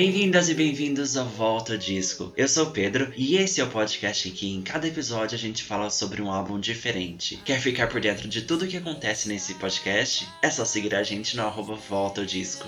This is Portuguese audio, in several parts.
Bem-vindas e bem-vindos ao Volta Disco. Eu sou o Pedro e esse é o podcast em que em cada episódio a gente fala sobre um álbum diferente. Quer ficar por dentro de tudo o que acontece nesse podcast? É só seguir a gente no arroba Volta Disco.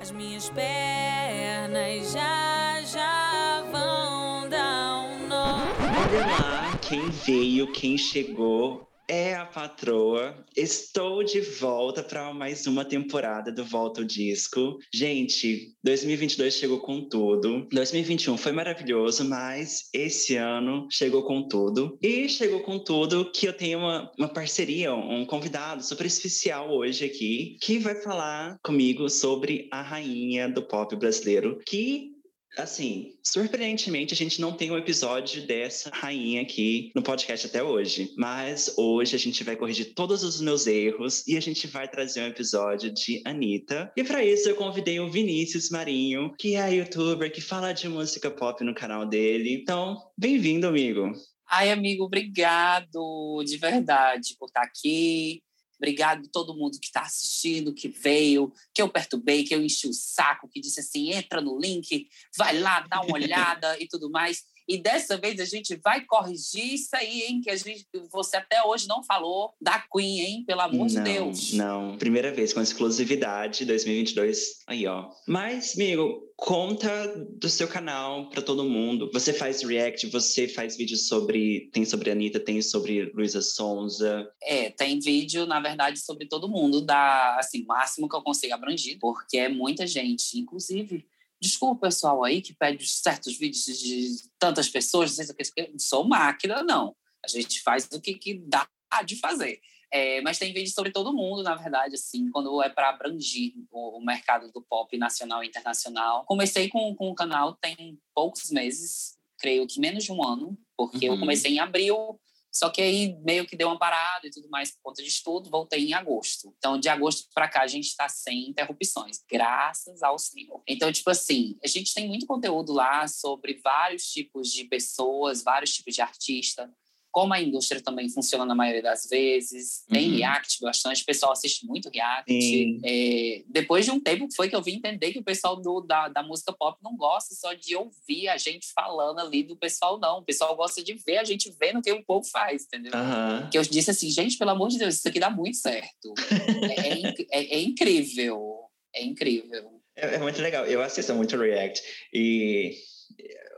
As minhas pernas já já vão dar um nó. Olha lá quem veio, quem chegou. É a patroa. Estou de volta para mais uma temporada do Volta ao Disco. Gente, 2022 chegou com tudo. 2021 foi maravilhoso, mas esse ano chegou com tudo. E chegou com tudo que eu tenho uma, uma parceria, um convidado super especial hoje aqui, que vai falar comigo sobre a rainha do pop brasileiro, que Assim, surpreendentemente, a gente não tem um episódio dessa rainha aqui no podcast até hoje. Mas hoje a gente vai corrigir todos os meus erros e a gente vai trazer um episódio de Anitta. E para isso eu convidei o Vinícius Marinho, que é youtuber que fala de música pop no canal dele. Então, bem-vindo, amigo. Ai, amigo, obrigado de verdade por estar aqui. Obrigado a todo mundo que está assistindo, que veio, que eu perturbei, que eu enchi o saco, que disse assim: entra no link, vai lá, dá uma olhada e tudo mais. E dessa vez a gente vai corrigir isso aí, hein? Que a gente, você até hoje não falou da Queen, hein? Pelo amor não, de Deus. Não, primeira vez com exclusividade 2022. Aí, ó. Mas, amigo, conta do seu canal para todo mundo. Você faz react, você faz vídeos sobre. Tem sobre a Anitta, tem sobre Luísa Sonza. É, tem vídeo, na verdade, sobre todo mundo, da assim, máximo que eu consigo abranger, porque é muita gente, inclusive Desculpa o pessoal aí que pede certos vídeos de tantas pessoas, não sei o que, não sou máquina, não. A gente faz o que, que dá de fazer. É, mas tem vídeos sobre todo mundo, na verdade, assim, quando é para abranger o, o, mercado do pop nacional e internacional. Comecei com, com o canal tem poucos meses, creio que menos de um ano, porque uhum. eu comecei em abril só que aí meio que deu uma parada e tudo mais por conta de estudo, voltei em agosto. Então, de agosto para cá, a gente está sem interrupções, graças ao Senhor. Então, tipo assim, a gente tem muito conteúdo lá sobre vários tipos de pessoas, vários tipos de artista como a indústria também funciona na maioria das vezes, tem uhum. react bastante, o pessoal assiste muito react. É, depois de um tempo foi que eu vim entender que o pessoal do, da, da música pop não gosta só de ouvir a gente falando ali do pessoal, não. O pessoal gosta de ver a gente vendo o que o povo faz, entendeu? Uhum. Que eu disse assim, gente, pelo amor de Deus, isso aqui dá muito certo. é, é, é, é incrível. É incrível. É, é, muito legal. Eu assisto muito React. E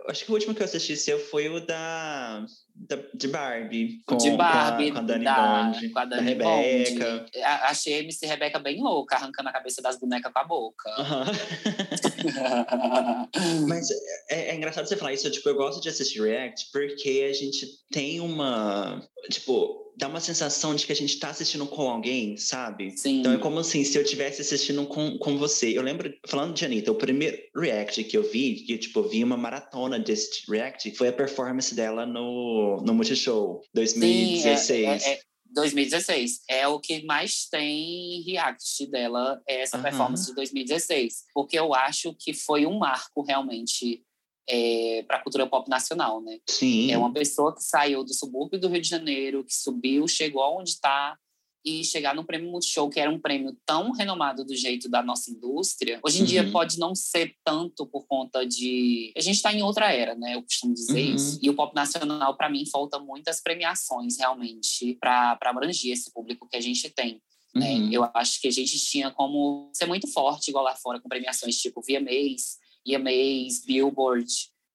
acho que o último que eu assisti seu foi o da de Barbie. Com, de Barbie, com a, com a Dani da, Bond, com a Dani Rebeca. Bond. Achei a MC Rebeca bem louca, arrancando a cabeça das bonecas com a boca. Mas é, é, engraçado você falar isso. Tipo, eu gosto de assistir React porque a gente tem uma... Tipo, dá uma sensação de que a gente tá assistindo com alguém, sabe? Sim. Então é como assim, se eu estivesse assistindo com, com você. Eu lembro, falando de Anitta, o primeiro react que eu vi, que eu, tipo, vi uma maratona desse react, foi a performance dela no, no Multishow 2016. Sim, é, é, é... 2016. É o que mais tem react dela, é essa uhum. performance de 2016. Porque eu acho que foi um marco realmente é, para a cultura pop nacional, né? Sim. É uma pessoa que saiu do subúrbio do Rio de Janeiro, que subiu, chegou aonde está e chegar no prêmio Multishow, que era um prêmio tão renomado do jeito da nossa indústria, hoje em uhum. dia pode não ser tanto por conta de. A gente está em outra era, né? Eu costumo dizer uhum. isso. E o pop nacional, para mim, falta muitas premiações realmente para abranger esse público que a gente tem. Né? Uhum. Eu acho que a gente tinha como ser muito forte, igual lá fora, com premiações tipo VMAs, EMAs, Billboard,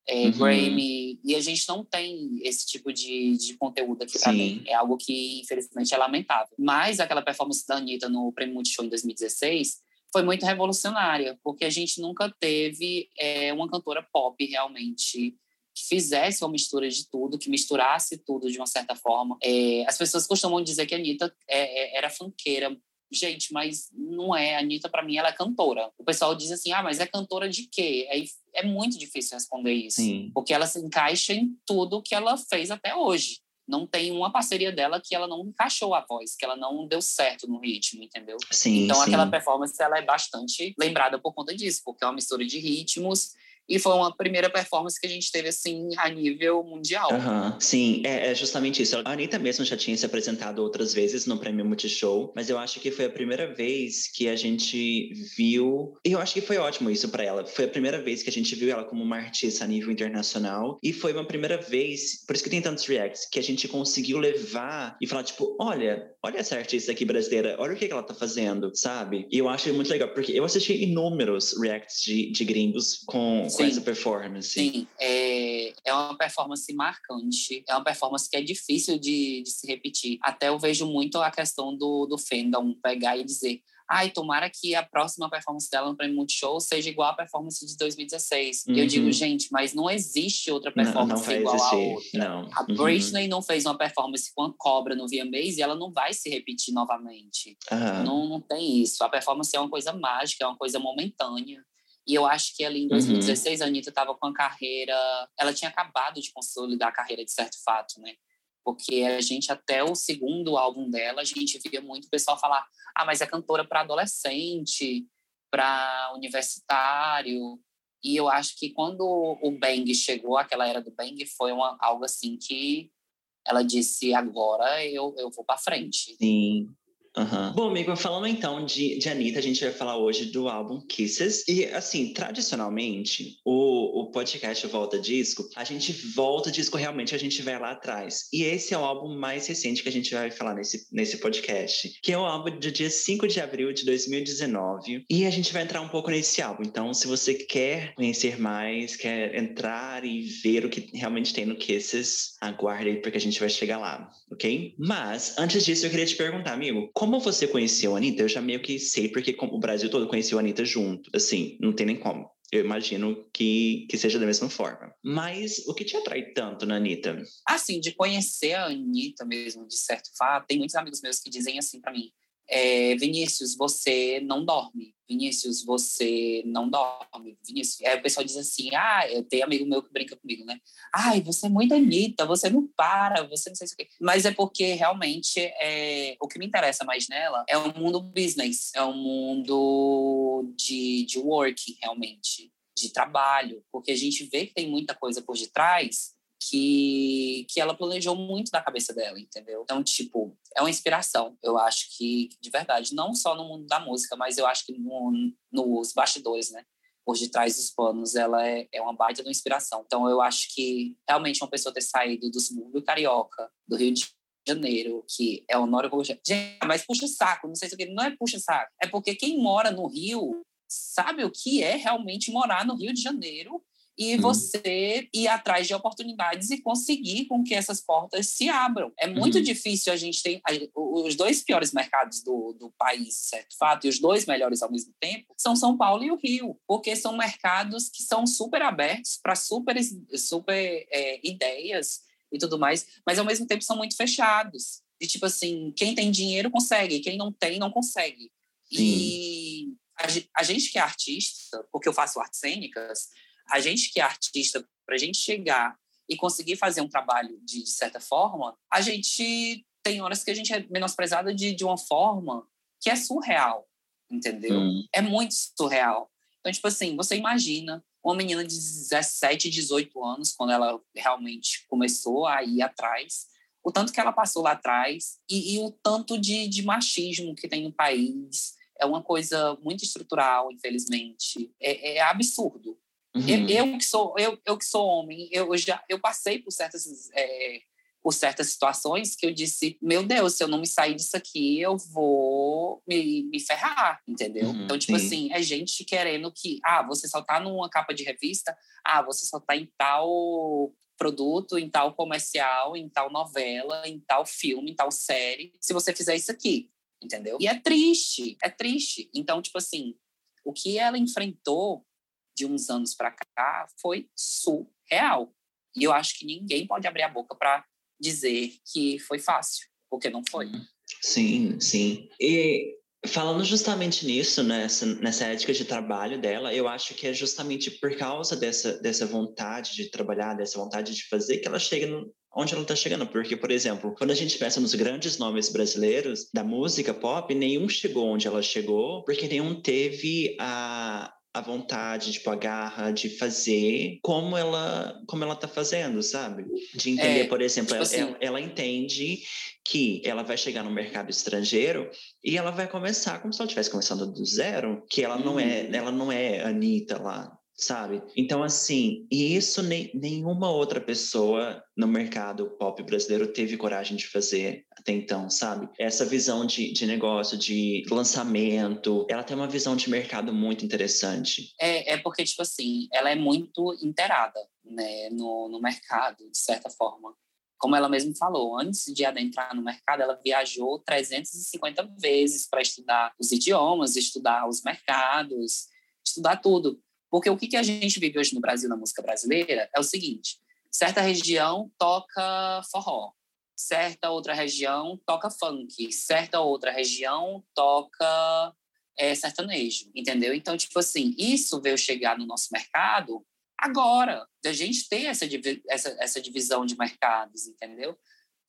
é, uhum. Grammy, e a gente não tem esse tipo de, de conteúdo aqui para mim. É algo que, infelizmente, é lamentável. Mas aquela performance da Anitta no Prêmio Multishow em 2016 foi muito revolucionária, porque a gente nunca teve é, uma cantora pop realmente que fizesse uma mistura de tudo, que misturasse tudo de uma certa forma. É, as pessoas costumam dizer que a Anitta é, é era funkeira gente, mas não é. A Anitta, para mim, ela é cantora. O pessoal diz assim, ah, mas é cantora de quê? É, é muito difícil responder isso. Sim. Porque ela se encaixa em tudo que ela fez até hoje. Não tem uma parceria dela que ela não encaixou a voz, que ela não deu certo no ritmo, entendeu? Sim, então, sim. aquela performance, ela é bastante lembrada por conta disso, porque é uma mistura de ritmos E foi uma primeira performance que a gente teve, assim, a nível mundial. Uhum. Sim, é, é, justamente isso. A Anitta mesmo já tinha se apresentado outras vezes no Prêmio Multishow, mas eu acho que foi a primeira vez que a gente viu. E eu acho que foi ótimo isso para ela. Foi a primeira vez que a gente viu ela como uma artista a nível internacional. E foi uma primeira vez, por isso que tem tantos reacts, que a gente conseguiu levar e falar, tipo, olha, olha essa artista aqui brasileira, olha o que ela tá fazendo, sabe? E eu acho muito legal, porque eu assisti inúmeros reacts de, de gringos com com essa performance. Sim, é, é uma performance marcante, é uma performance que é difícil de, de se repetir. Até eu vejo muito a questão do, do fandom pegar e dizer ai, tomara que a próxima performance dela no Prêmio Multishow seja igual à performance de 2016. Uhum. Eu digo, gente, mas não existe outra performance não, não igual existir. a outra. Não. A uhum. Britney não fez uma performance com a cobra no VMAs e ela não vai se repetir novamente. Uhum. Não, não tem isso. A performance é uma coisa mágica, é uma coisa momentânea. E eu acho que ali em 2016 uhum. a Anitta estava com a carreira. Ela tinha acabado de consolidar a carreira de certo fato, né? Porque a gente, até o segundo álbum dela, a gente via muito o pessoal falar: ah, mas é cantora para adolescente, para universitário. E eu acho que quando o Bang chegou, aquela era do Bang, foi uma, algo assim que ela disse: agora eu, eu vou para frente. Sim. Uhum. Bom, amigo, falando então de, de Anitta, a gente vai falar hoje do álbum Kisses. E, assim, tradicionalmente, o, o podcast Volta Disco, a gente volta disco realmente, a gente vai lá atrás. E esse é o álbum mais recente que a gente vai falar nesse, nesse podcast, que é o álbum do dia 5 de abril de 2019. E a gente vai entrar um pouco nesse álbum. Então, se você quer conhecer mais, quer entrar e ver o que realmente tem no Kisses, aguarde aí, porque a gente vai chegar lá, ok? Mas, antes disso, eu queria te perguntar, amigo, como você conheceu a Anitta, eu já meio que sei, porque o Brasil todo conheceu a Anitta junto. Assim, não tem nem como. Eu imagino que, que seja da mesma forma. Mas o que te atrai tanto na Anitta? Assim, de conhecer a Anitta mesmo, de certo fato, tem muitos amigos meus que dizem assim para mim: é, Vinícius, você não dorme. Vinícius, você não dorme. Vinícius, aí o pessoal diz assim, ah, eu tenho amigo meu que brinca comigo, né? Ai, você é muito Anitta, você não para, você não sei o quê. Mas é porque realmente é, o que me interessa mais nela é o mundo business, é o mundo de, de work, realmente, de trabalho, porque a gente vê que tem muita coisa por detrás que, que ela planejou muito da cabeça dela, entendeu? Então, tipo, é uma inspiração, eu acho que, de verdade, não só no mundo da música, mas eu acho que no, nos bastidores, né? Por detrás dos panos, ela é, é uma baita de uma inspiração. Então, eu acho que realmente uma pessoa ter saído do subúrbio carioca, do Rio de Janeiro, que é Honório Rocha. Gente, mas puxa saco, não sei se o que, não é puxa saco. É porque quem mora no Rio sabe o que é realmente morar no Rio de Janeiro e você ir atrás de oportunidades e conseguir com que essas portas se abram. É muito uhum. difícil a gente ter os dois piores mercados do, do país, certo fato, e os dois melhores ao mesmo tempo, são São Paulo e o Rio, porque são mercados que são super abertos para super, super é, ideias e tudo mais, mas ao mesmo tempo são muito fechados. E tipo assim, quem tem dinheiro consegue, quem não tem, não consegue. Sim. E a, a gente que é artista, porque eu faço artes cênicas, a gente que é artista, para a gente chegar e conseguir fazer um trabalho de, de, certa forma, a gente tem horas que a gente é menosprezada de, de uma forma que é surreal, entendeu? Hum. É muito surreal. Então, tipo assim, você imagina uma menina de 17, 18 anos, quando ela realmente começou a ir atrás, o tanto que ela passou lá atrás e, e o tanto de, de machismo que tem no país. É uma coisa muito estrutural, infelizmente. É, é absurdo. Uhum. Eu, eu, que sou eu, eu que sou homem, eu já eu passei por certas é, por certas situações que eu disse, meu Deus, se eu não me sair disso aqui, eu vou me, me ferrar, entendeu? Uhum, então, tipo sim. assim, é gente querendo que, ah, você só tá numa capa de revista, ah, você só tá em tal produto, em tal comercial, em tal novela, em tal filme, em tal série, se você fizer isso aqui, entendeu? E é triste, é triste. Então, tipo assim, o que ela enfrentou de uns anos para cá foi surreal. E eu acho que ninguém pode abrir a boca para dizer que foi fácil, porque não foi. Sim, sim. E falando justamente nisso, nessa, nessa ética de trabalho dela, eu acho que é justamente por causa dessa, dessa vontade de trabalhar, dessa vontade de fazer, que ela chega no, onde ela está chegando. Porque, por exemplo, quando a gente pensa nos grandes nomes brasileiros da música pop, nenhum chegou onde ela chegou, porque nenhum teve a, a vontade, tipo, a garra de fazer como ela, como ela tá fazendo, sabe? De entender, é, por exemplo, tipo ela, assim, ela, ela, entende que ela vai chegar no mercado estrangeiro e ela vai começar como se ela estivesse começando do zero, que ela não é, uhum. ela não é Anitta lá, sabe? Então, assim, e isso nem, nenhuma outra pessoa no mercado pop brasileiro teve coragem de fazer até então, sabe? Essa visão de, de negócio, de lançamento, ela tem uma visão de mercado muito interessante. É, é porque, tipo assim, ela é muito inteirada, né, no, no mercado, de certa forma. Como ela mesma falou, antes de adentrar no mercado, ela viajou 350 vezes para estudar os idiomas, estudar os mercados, estudar tudo. Porque o que a gente vive hoje no Brasil, na música brasileira, é o seguinte: certa região toca forró, certa outra região toca funk, certa outra região toca é, sertanejo, entendeu? Então, tipo assim, isso veio chegar no nosso mercado agora, da gente ter essa, essa, essa divisão de mercados, entendeu?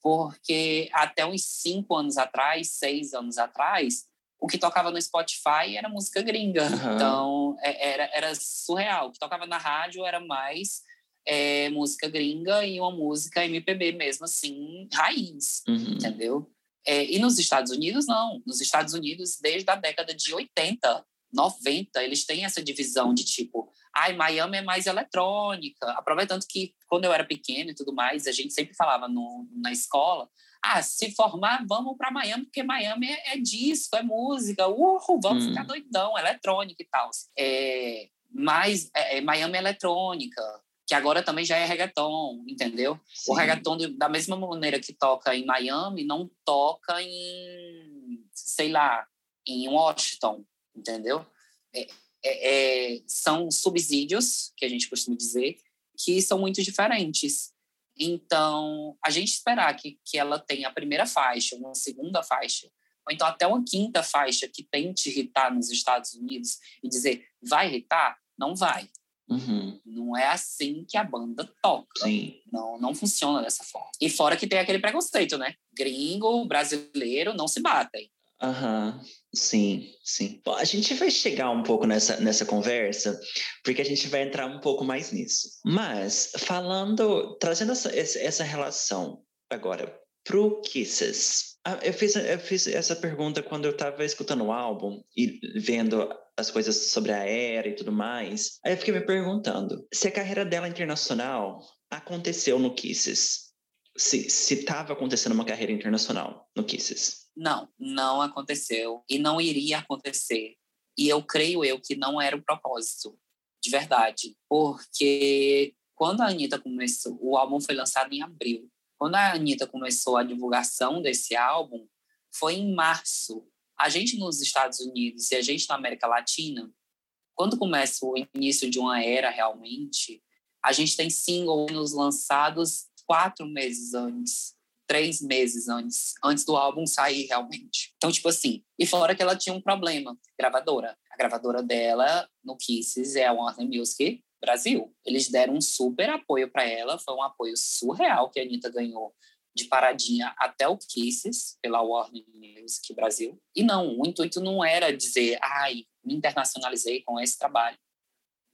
Porque até uns cinco anos atrás, seis anos atrás, o que tocava no Spotify era música gringa. Uhum. Então, é, era, era surreal. O que tocava na rádio era mais é, música gringa e uma música MPB mesmo, assim, raiz, uhum. entendeu? É, e nos Estados Unidos, não. Nos Estados Unidos, desde a década de 80, 90, eles têm essa divisão de tipo, ai, Miami é mais eletrônica. Aproveitando que quando eu era pequeno e tudo mais, a gente sempre falava no, na escola, ah, se formar, vamos para Miami, porque Miami é, é, disco, é música, uhul, vamos hum. ficar doidão, eletrônica e tal. É, mas é, é, Miami é eletrônica, que agora também já é reggaeton, entendeu? Sim. O reggaeton, da mesma maneira que toca em Miami, não toca em, sei lá, em Washington, entendeu? É, é, é, são subsídios, que a gente costuma dizer, que são muito diferentes. Então, a gente esperar que, que ela tenha a primeira faixa, uma segunda faixa, ou então até uma quinta faixa que tente irritar nos Estados Unidos e dizer vai irritar, não vai. Uhum. Não é assim que a banda toca. Sim. Não, não funciona dessa forma. E fora que tem aquele preconceito, né? Gringo, brasileiro não se batem. Aham, sim, sim. Bom, a gente vai chegar um pouco nessa, nessa conversa, porque a gente vai entrar um pouco mais nisso. Mas, falando, trazendo essa, essa relação agora pro Kisses. Ah, eu fiz, eu fiz essa pergunta quando eu estava escutando o álbum e vendo as coisas sobre a era e tudo mais. Aí eu fiquei me perguntando se a carreira dela internacional aconteceu no Kisses. Se estava acontecendo uma carreira internacional no Kisses. Não, não aconteceu e não iria acontecer. E eu creio eu que não era o propósito, de verdade. Porque quando a Anitta começou, o álbum foi lançado em abril. Quando a Anitta começou a divulgação desse álbum, foi em março. A gente nos Estados Unidos e a gente na América Latina, quando começa o início de uma era realmente, a gente tem singles lançados quatro meses antes três meses antes, antes do álbum sair realmente. Então, tipo assim, e fora que ela tinha um problema, gravadora. A gravadora dela no Kisses é a Warner Music Brasil. Eles deram um super apoio para ela, foi um apoio surreal que a Anitta ganhou de paradinha até o Kisses pela Warner Music Brasil. E não, o intuito não era dizer, ai, me internacionalizei com esse trabalho.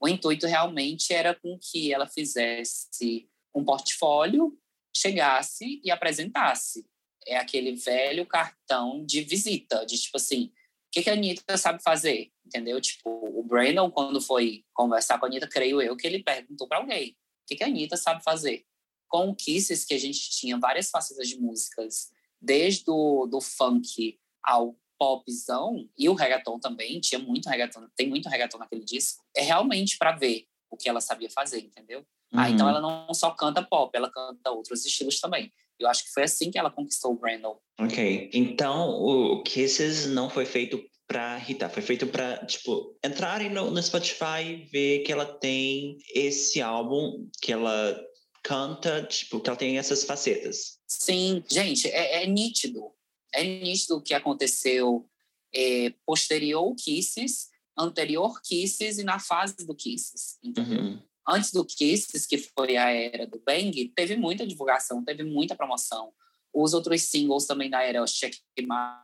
O intuito realmente era com que ela fizesse um portfólio chegasse e apresentasse. É aquele velho cartão de visita, de tipo assim, o que, que a Anitta sabe fazer? Entendeu? Tipo, o Brandon, quando foi conversar com a Anitta, creio eu que ele perguntou para alguém, o que, que a Anitta sabe fazer? Com o Kisses, que a gente tinha várias facetas de músicas, desde o do funk ao popzão, e o reggaeton também, tinha muito reggaeton, tem muito reggaeton naquele disco, é realmente para ver o que ela sabia fazer, entendeu? Uhum. Ah, então uhum. ela não só canta pop, ela canta outros estilos também. Eu acho que foi assim que ela conquistou o Brandon. Ok. Então o Kisses não foi feito para irritar, foi feito para, tipo, entrarem no, no Spotify e ver que ela tem esse álbum, que ela canta, tipo, que ela tem essas facetas. Sim, gente, é, é nítido. É nítido o que aconteceu é, posterior Kisses, anterior Kisses e na fase do Kisses, entendeu? Uhum antes do Kisses, que foi a era do Bang, teve muita divulgação, teve muita promoção. Os outros singles também da era, o Checkmate,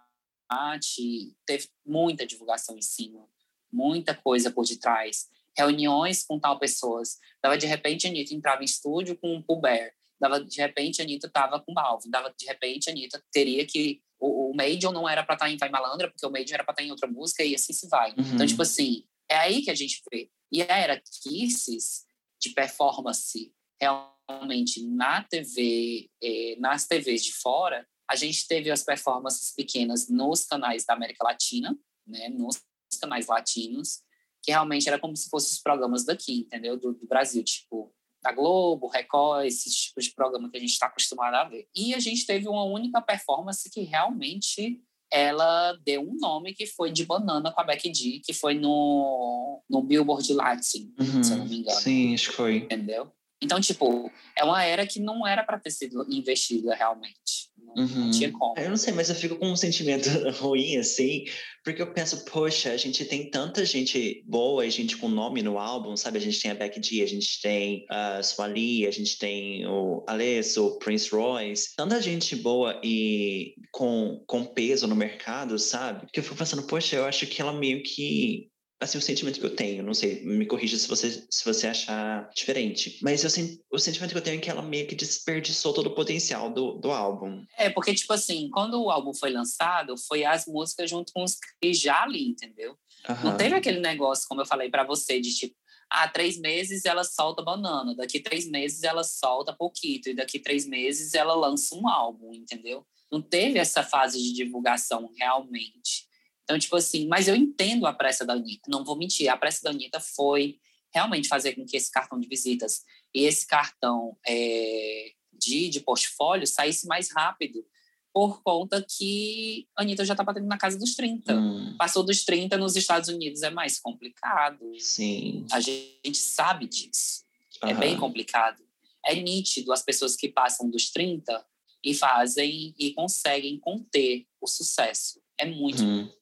teve muita divulgação em cima. muita coisa por detrás. Reuniões com tal pessoas. Dava de repente a Anitta entrava em estúdio com um Pulber. Dava de repente a Anitta estava com Balvin. Dava de repente a Anitta teria que o, o Major não era para estar tá em Vai Malandra, porque o Major era para estar tá em outra música e assim se vai. Uhum. Então, tipo assim, é aí que a gente vê. E a era Kisses de performance realmente na TV, eh, nas TVs de fora, a gente teve as performances pequenas nos canais da América Latina, né, nos canais latinos, que realmente era como se fossem os programas daqui, entendeu? Do, do Brasil, tipo, da Globo, Record, esses tipos de programa que a gente está acostumado a ver. E a gente teve uma única performance que realmente ela deu um nome que foi de Banana com a Becky G, que foi no, no Billboard Latin, uhum, se eu não me engano. Sim, acho que foi. Entendeu? Então, tipo, é uma era que não era para ter sido investida realmente. Uhum. não, tinha como. Eu não sei, mas eu fico com um sentimento ruim, assim, porque eu penso, poxa, a gente tem tanta gente boa e gente com nome no álbum, sabe? A gente tem a Becky G, a gente tem a Swali, a gente tem o Alesso, o Prince Royce, tanta gente boa e com, com peso no mercado, sabe? Que eu fico pensando, poxa, eu acho que ela meio que assim, o sentimento que eu tenho, não sei, me corrija se você, se você achar diferente, mas eu, o sentimento que eu tenho é que ela meio que desperdiçou todo o potencial do, do álbum. É, porque, tipo assim, quando o álbum foi lançado, foi as músicas junto com os que já ali, entendeu? Uhum. Não teve aquele negócio, como eu falei para você, de tipo, ah, três meses ela solta banana, daqui três meses ela solta pouquito, e daqui três meses ela lança um álbum, entendeu? Não teve essa fase de divulgação realmente. Então, tipo assim, mas eu entendo a pressa da Anitta, não vou mentir, a pressa da Anitta foi realmente fazer com que esse cartão de visitas e esse cartão é, de, de portfólio saísse mais rápido, por conta que a Anitta já está batendo na casa dos 30. Hum. Passou dos 30 nos Estados Unidos é mais complicado. Sim. A gente sabe disso. Uhum. É bem complicado. É nítido as pessoas que passam dos 30 e fazem e conseguem conter o sucesso. É muito hum.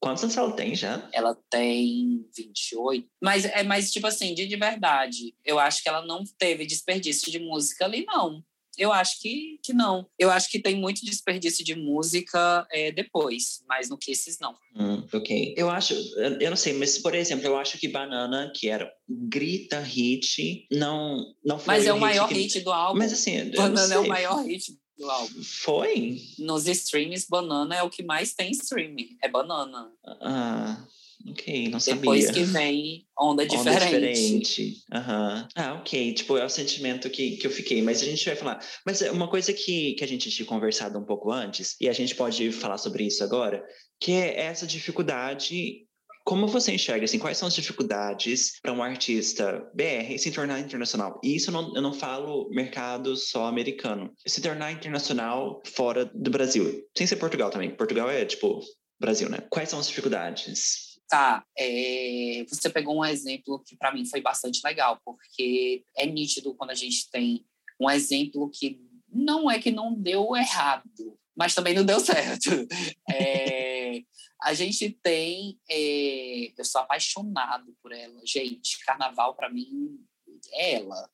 Quantos anos ela tem já? Ela tem 28. Mas é mais, tipo assim, de, de verdade. Eu acho que ela não teve desperdício de música ali, não. Eu acho que, que não. Eu acho que tem muito desperdício de música é, depois, mas no Kisses não. Hum, ok. Eu acho, eu não sei, mas por exemplo, eu acho que Banana, que era grita hit, não, não foi. Mas é o, hit maior que... hit do álbum. Mas assim, Banana é o maior hit do álbum. Foi? Nos streams, Banana é o que mais tem streaming. É Banana. Ah, ok, não sabia. Depois que vem Onda Diferente. Onda Diferente. Uhum. Ah, ok. Tipo, é o sentimento que, que eu fiquei. Mas a gente vai falar. Mas é uma coisa que, que a gente tinha conversado um pouco antes, e a gente pode falar sobre isso agora, que é essa dificuldade como você enxerga, assim, quais são as dificuldades para um artista BR se tornar internacional? E isso eu não, eu não falo mercado só americano. Se tornar internacional fora do Brasil. Sem ser Portugal também. Portugal é, tipo, Brasil, né? Quais são as dificuldades? Tá, é, você pegou um exemplo que para mim foi bastante legal, porque é nítido quando a gente tem um exemplo que não é que não deu errado, mas também não deu certo. É, a gente tem. É, eu sou apaixonado por ela. Gente, carnaval para mim é ela.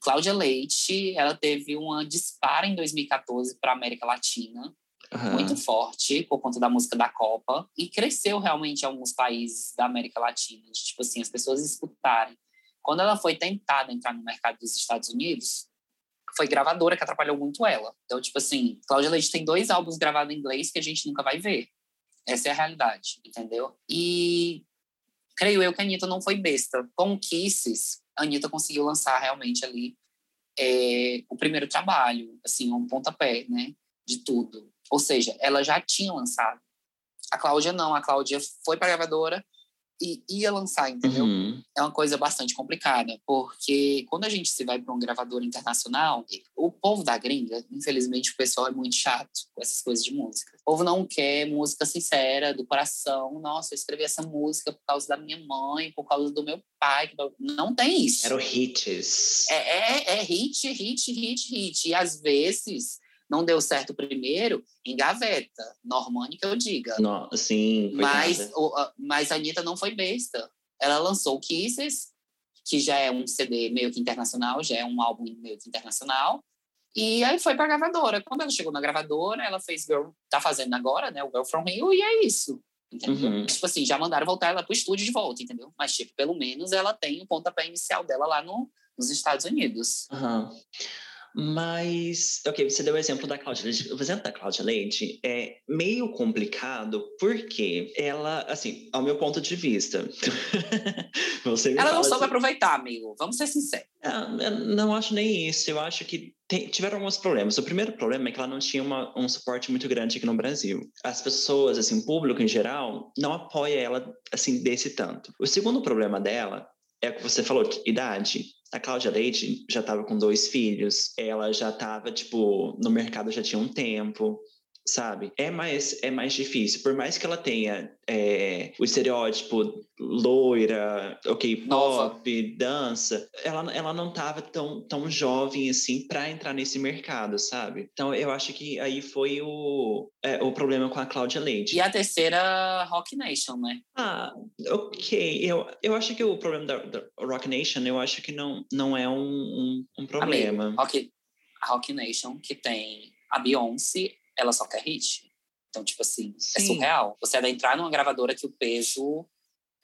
Cláudia Leite, ela teve uma dispara em 2014 para a América Latina, uhum. muito forte, por conta da música da Copa, e cresceu realmente em alguns países da América Latina, de, tipo assim, as pessoas escutarem. Quando ela foi tentada entrar no mercado dos Estados Unidos, foi gravadora que atrapalhou muito ela. Então, tipo assim, Cláudia Leite tem dois álbuns gravados em inglês que a gente nunca vai ver. Essa é a realidade, entendeu? E creio eu que a Anitta não foi besta. Com Kisses, a Anitta conseguiu lançar realmente ali é, o primeiro trabalho, assim, um pontapé, né? De tudo. Ou seja, ela já tinha lançado. A Cláudia não, a Cláudia foi para a gravadora, e ia lançar, entendeu? Uhum. É uma coisa bastante complicada, porque quando a gente se vai para um gravador internacional, o povo da gringa, infelizmente o pessoal é muito chato com essas coisas de música. O povo não quer música sincera, do coração. Nossa, eu escrevi essa música por causa da minha mãe, por causa do meu pai. Não tem isso. Era o hits. É, é, é hit, hit, hit, hit. E às vezes não deu certo primeiro, engaveta. Normani que eu diga. Não, sim. Mas, o, mas a Anitta não foi besta. Ela lançou Kisses, que já é um CD meio que internacional, já é um álbum meio que internacional. E aí foi para a gravadora. Quando ela chegou na gravadora, ela fez Girl, tá fazendo agora, né, o Girl From Rio, e é isso. entendeu? Uhum. Tipo assim, já mandaram voltar ela pro estúdio de volta, entendeu? Mas, tipo, pelo menos ela tem o pontapé inicial dela lá no, nos Estados Unidos. Aham. Mas, ok, você deu o exemplo da Cláudia Leite. O exemplo da Cláudia Leite é meio complicado porque ela, assim, ao meu ponto de vista, Ela não soube assim- aproveitar, amigo. Vamos ser sinceros. Ah, não acho nem isso. Eu acho que tem- tiveram alguns problemas. O primeiro problema é que ela não tinha uma- um suporte muito grande aqui no Brasil. As pessoas, assim, o público em geral, não apoia ela assim desse tanto. O segundo problema dela é o que você falou, de idade. A Cláudia Leite já estava com dois filhos, ela já estava tipo no mercado já tinha um tempo, sabe? É mais é mais difícil, por mais que ela tenha é, o estereótipo loira, ok, pop, dança, ela, ela não estava tão, tão jovem assim para entrar nesse mercado, sabe? Então eu acho que aí foi o, é, o problema com a Cláudia Leite. E a terceira, Rock Nation, né? Ah, ok. Eu, eu acho que o problema da, da Rock Nation, eu acho que não, não é um, um, um problema. Amigo, Rock, a Rock Nation, que tem a Beyoncé, ela só quer hit. Então, tipo assim, é Sim. surreal. Você vai entrar numa gravadora que o peso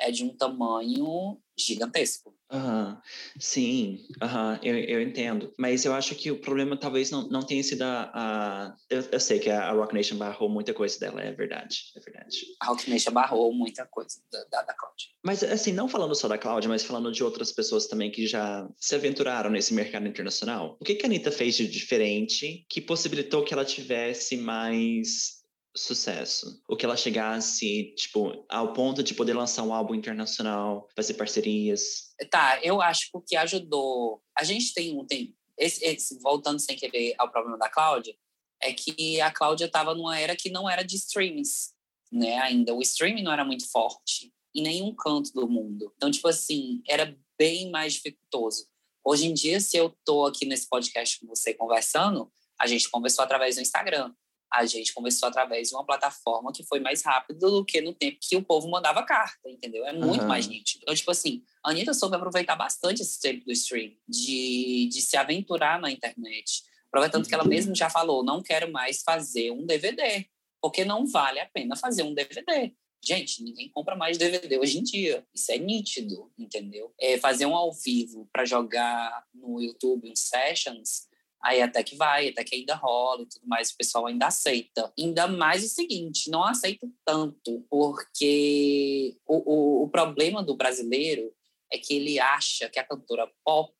é de um tamanho gigantesco. Aham, Sim, aham, eu, eu entendo. Mas eu acho que o problema talvez não, não tenha sido a. a- eu, eu sei que a, a Rock Nation barrou muita coisa dela, é verdade, é verdade. A Rock Nation barrou muita coisa da, da, da Cláudia. Mas, assim, não falando só da Cláudia, mas falando de outras pessoas também que já se aventuraram nesse mercado internacional. O que, que a Anitta fez de diferente que possibilitou que ela tivesse mais sucesso? Ou que ela chegasse, tipo, ao ponto de poder lançar um álbum internacional, fazer parcerias? Tá, eu acho que o que ajudou. A gente tem um. Tem, esse, esse- voltando sem querer ao problema da Cláudia, é que a Cláudia estava numa era que não era de streams, né? Ainda. O streaming não era muito forte em nenhum canto do mundo. Então, tipo assim, era bem mais dificultoso. Hoje em dia, se eu tô aqui nesse podcast com você conversando, a gente conversou através do Instagram. A gente conversou através de uma plataforma que foi mais rápido do que no tempo que o povo mandava carta, entendeu? É muito Aham. mais nítido. Então, tipo assim, a Anitta soube aproveitar bastante esse tempo do stream, de, de se aventurar na internet. Aproveitando que ela Uhum. mesma já falou, não quero mais fazer um DVD, porque não vale a pena fazer um DVD. Gente, ninguém compra mais DVD hoje em dia. Isso é nítido, entendeu? É fazer um ao vivo para jogar no YouTube, uns sessions, aí até que vai, até que ainda rola e tudo mais, o pessoal ainda aceita. Ainda mais o seguinte, não aceita tanto, porque o, o, o problema do brasileiro é que ele acha que a cantora pop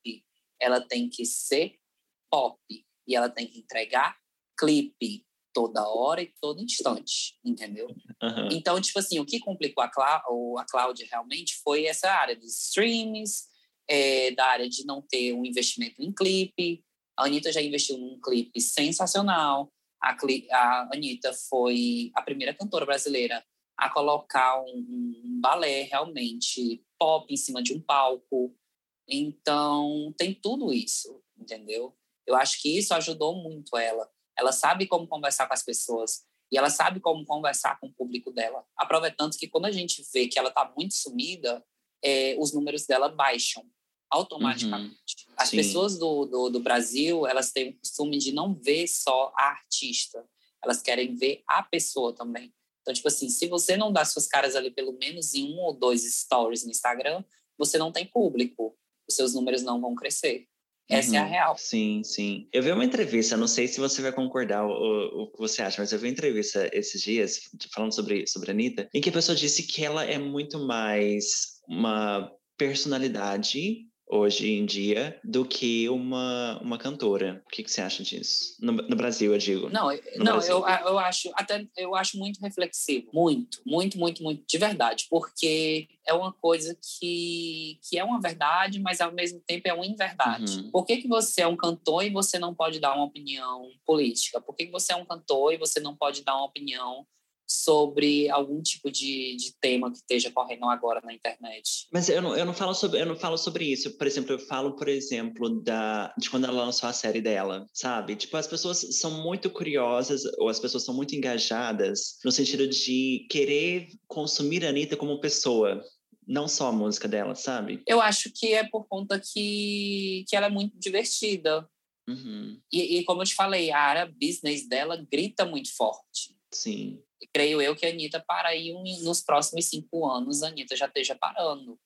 ela tem que ser pop e ela tem que entregar clipe toda hora e todo instante, entendeu? Aham. Então, tipo assim, o que complicou a, Clá a Cláudia realmente foi essa área dos streams, é, da área de não ter um investimento em clipe. A Anitta já investiu num clipe sensacional. A, cli a Anitta foi a primeira cantora brasileira a colocar um, um balé realmente pop em cima de um palco. Então, tem tudo isso, entendeu? Eu acho que isso ajudou muito ela. Ela sabe como conversar com as pessoas e ela sabe como conversar com o público dela. Aproveitando que quando a gente vê que ela está muito sumida, é, os números dela baixam automaticamente. As Sim. pessoas do, do, do Brasil, elas têm o costume de não ver só a artista, elas querem ver a pessoa também. Então, tipo assim, se você não dá suas caras ali pelo menos em um ou dois stories no Instagram, você não tem público. Os seus números não vão crescer. Essa é a Uhum. real. Sim, sim. Eu vi uma entrevista, não sei se você vai concordar o, o, o que você acha, mas eu vi uma entrevista esses dias falando sobre, sobre a Anitta, em que a pessoa disse que ela é muito mais uma personalidade hoje em dia do que uma, uma cantora. O que, que você acha disso? No, no Brasil, eu digo. Não, eu- No não Brasil. eu, eu acho até eu acho muito reflexivo, muito, muito, muito, muito, de verdade, porque é uma coisa que, que é uma verdade, mas ao mesmo tempo é uma inverdade. Uhum. Por que, que você é um cantor e você não pode dar uma opinião política? Por que, que você é um cantor e você não pode dar uma opinião sobre algum tipo de, de tema que esteja correndo agora na internet? Mas eu não, eu não falo sobre eu não falo sobre isso. Por exemplo, eu falo, por exemplo, da de quando ela lançou a série dela, sabe? Tipo, as pessoas são muito curiosas ou as pessoas são muito engajadas no sentido de querer consumir a Anitta como pessoa, não só a música dela, sabe? Eu acho que é por conta que, que ela é muito divertida. Uhum, E, e como eu te falei, a área business dela grita muito forte. sim. Creio eu que a Anitta para aí nos próximos cinco anos, a Anitta já esteja parando.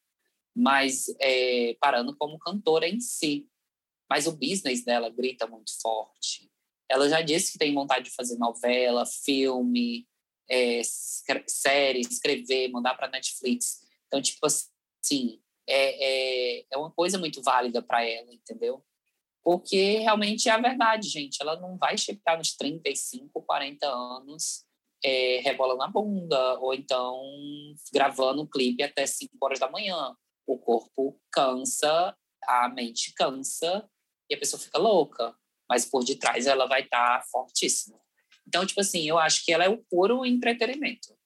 Mas é, parando como cantora em si. Mas o business dela grita muito forte. Ela já disse que tem vontade de fazer novela, filme, é, série, escrever, mandar para Netflix. Então, tipo assim, é, é, é uma coisa muito válida para ela, entendeu? Porque realmente é a verdade, gente. Ela não vai chegar nos 35, 40 anos é, rebolando a bunda, ou então gravando um clipe até 5 horas da manhã. O corpo cansa, a mente cansa, e a pessoa fica louca. Mas por detrás ela vai estar tá fortíssima. Então, tipo assim, eu acho que ela é o puro entretenimento,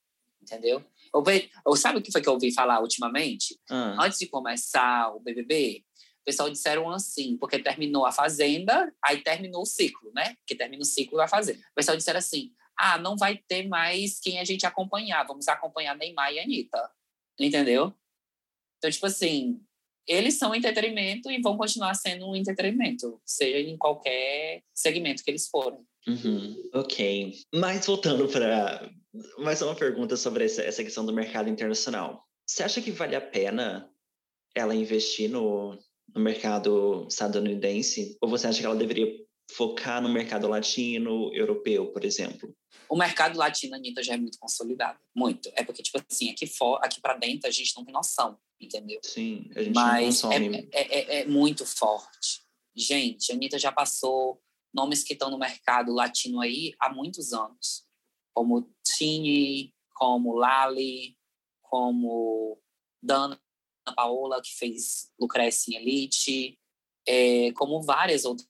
entendeu? Eu, eu, sabe o que foi que eu ouvi falar ultimamente? Ah. Antes de começar o BBB, o pessoal disseram assim, porque terminou a Fazenda, aí terminou o ciclo, né? Que termina o ciclo da Fazenda. O pessoal disseram assim, ah, não vai ter mais quem a gente acompanhar, vamos acompanhar Neymar e Anitta. Entendeu? Então, tipo assim, eles são entretenimento e vão continuar sendo um entretenimento, seja em qualquer segmento que eles forem. Uhum, ok. Mas voltando para mais uma pergunta sobre essa, essa questão do mercado internacional. Você acha que vale a pena ela investir no, no mercado estadunidense? Ou você acha que ela deveria focar no mercado latino, europeu, por exemplo? O mercado latino, Anitta, já é muito consolidado. Muito. É porque, tipo assim, aqui, for, aqui para dentro a gente não tem noção, entendeu? Sim, a gente Mas não consome. É, é, é, é muito forte. Gente, a Anitta já passou nomes que estão no mercado latino aí há muitos anos, como Tini, como Lali, como Dana Paola, que fez Lucrece em Elite, é, como várias outras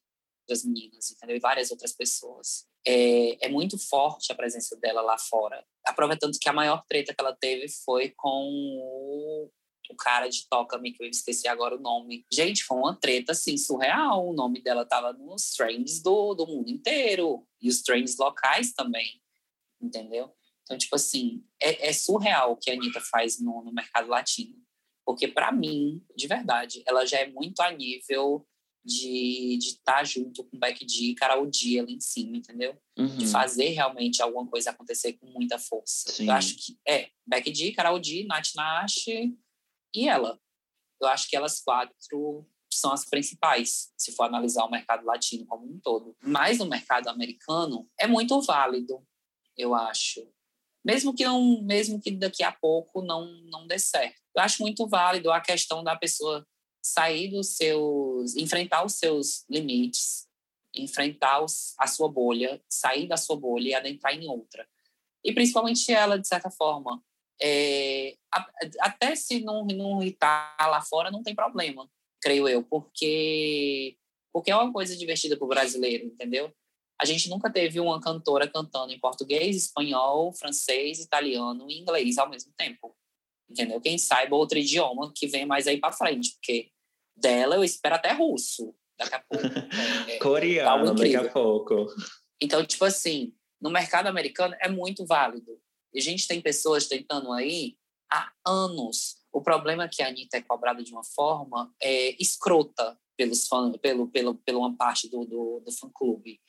meninas, entendeu? E várias outras pessoas. É, é, muito forte a presença dela lá fora. Aproveitando que a maior treta que ela teve foi com o o cara de Toca-me, que eu esqueci agora o nome. Gente, foi uma treta, assim, surreal. O nome dela tava nos trends do, do mundo inteiro. E os trends locais também, entendeu? Então, tipo assim, é, é surreal o que a Anitta faz no, no mercado latino. Porque, para mim, de verdade, ela já é muito a nível de estar tá junto com Beck D e Carol D ali em cima, entendeu? Uhum. De fazer realmente alguma coisa acontecer com muita força. Sim. Eu acho que é Beck D, Carol D, Nath Nash e ela. Eu acho que elas quatro são as principais, se for analisar o mercado latino como um todo. Mas no mercado americano é muito válido, eu acho. Mesmo que não, mesmo que daqui a pouco não não dê certo. Eu acho muito válido a questão da pessoa sair dos seus, enfrentar os seus limites, enfrentar os, a sua bolha, sair da sua bolha e adentrar em outra. E principalmente ela, de certa forma, é, até se não, não lá fora, não tem problema, creio eu, porque, porque é uma coisa divertida para o brasileiro, entendeu? A gente nunca teve uma cantora cantando em português, espanhol, francês, italiano e inglês ao mesmo tempo, entendeu? Quem saiba outro idioma que vem mais aí para frente, porque dela eu espero até russo daqui a pouco. É, é Coreano daqui a pouco. Então, tipo assim, no mercado americano é muito válido e a gente tem pessoas tentando aí há anos. O problema é que a Anitta é cobrada de uma forma é, escrota pelos fã, pelo, pelo, pela uma parte do, do, do fã-clube,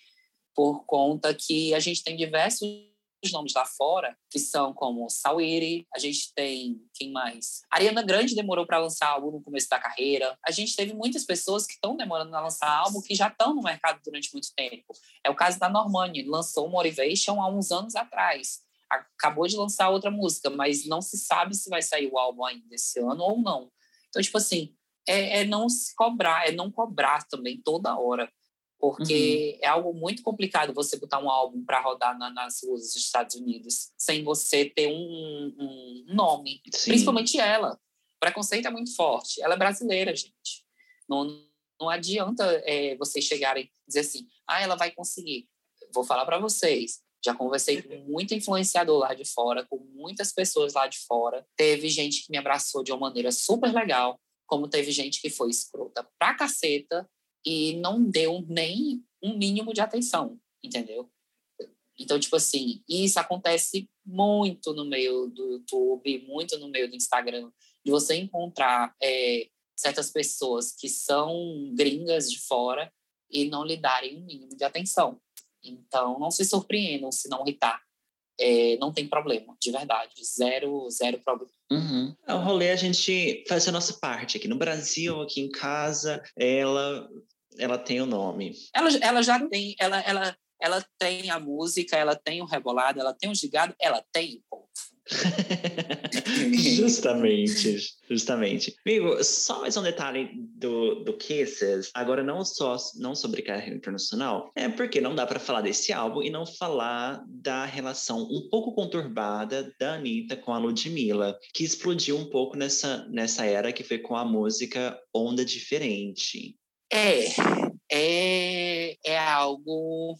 por conta que a gente tem diversos nomes lá fora, que são como Sawiri, a gente tem, quem mais? Ariana Grande demorou para lançar álbum no começo da carreira. A gente teve muitas pessoas que estão demorando a lançar álbum que já estão no mercado durante muito tempo. É o caso da Normani, lançou Motivation há uns anos atrás acabou de lançar outra música, mas não se sabe se vai sair o álbum ainda esse ano ou não. Então, tipo assim, é, é não se cobrar, é não cobrar também toda hora. Porque uhum. é algo muito complicado você botar um álbum para rodar na, nas ruas dos Estados Unidos sem você ter um, um nome. Sim. Principalmente ela. O preconceito é muito forte. Ela é brasileira, gente. Não, não adianta é, vocês chegarem e dizer assim, ah, ela vai conseguir. Vou falar para vocês, já conversei com muito influenciador lá de fora, com muitas pessoas lá de fora. Teve gente que me abraçou de uma maneira super legal, como teve gente que foi escrota pra caceta e não deu nem um mínimo de atenção, entendeu? Então, tipo assim, isso acontece muito no meio do YouTube, muito no meio do Instagram, de você encontrar é, certas pessoas que são gringas de fora e não lhe darem um mínimo de atenção. Então, não se surpreendam se não irritar. é, não tem problema, de verdade. Zero, zero problema. Uhum. É o rolê a gente faz a nossa parte aqui no Brasil, aqui em casa, ela ela tem o nome. Ela, ela já tem, ela, ela, ela tem a música, ela tem o rebolado, ela tem o gigado, ela tem o justamente, justamente. Amigo, só mais um detalhe do, do Kisses, agora não só não sobre carreira internacional, é porque não dá para falar desse álbum e não falar da relação um pouco conturbada da Anitta com a Ludmilla, que explodiu um pouco nessa, nessa era que foi com a música Onda Diferente. É, é, é algo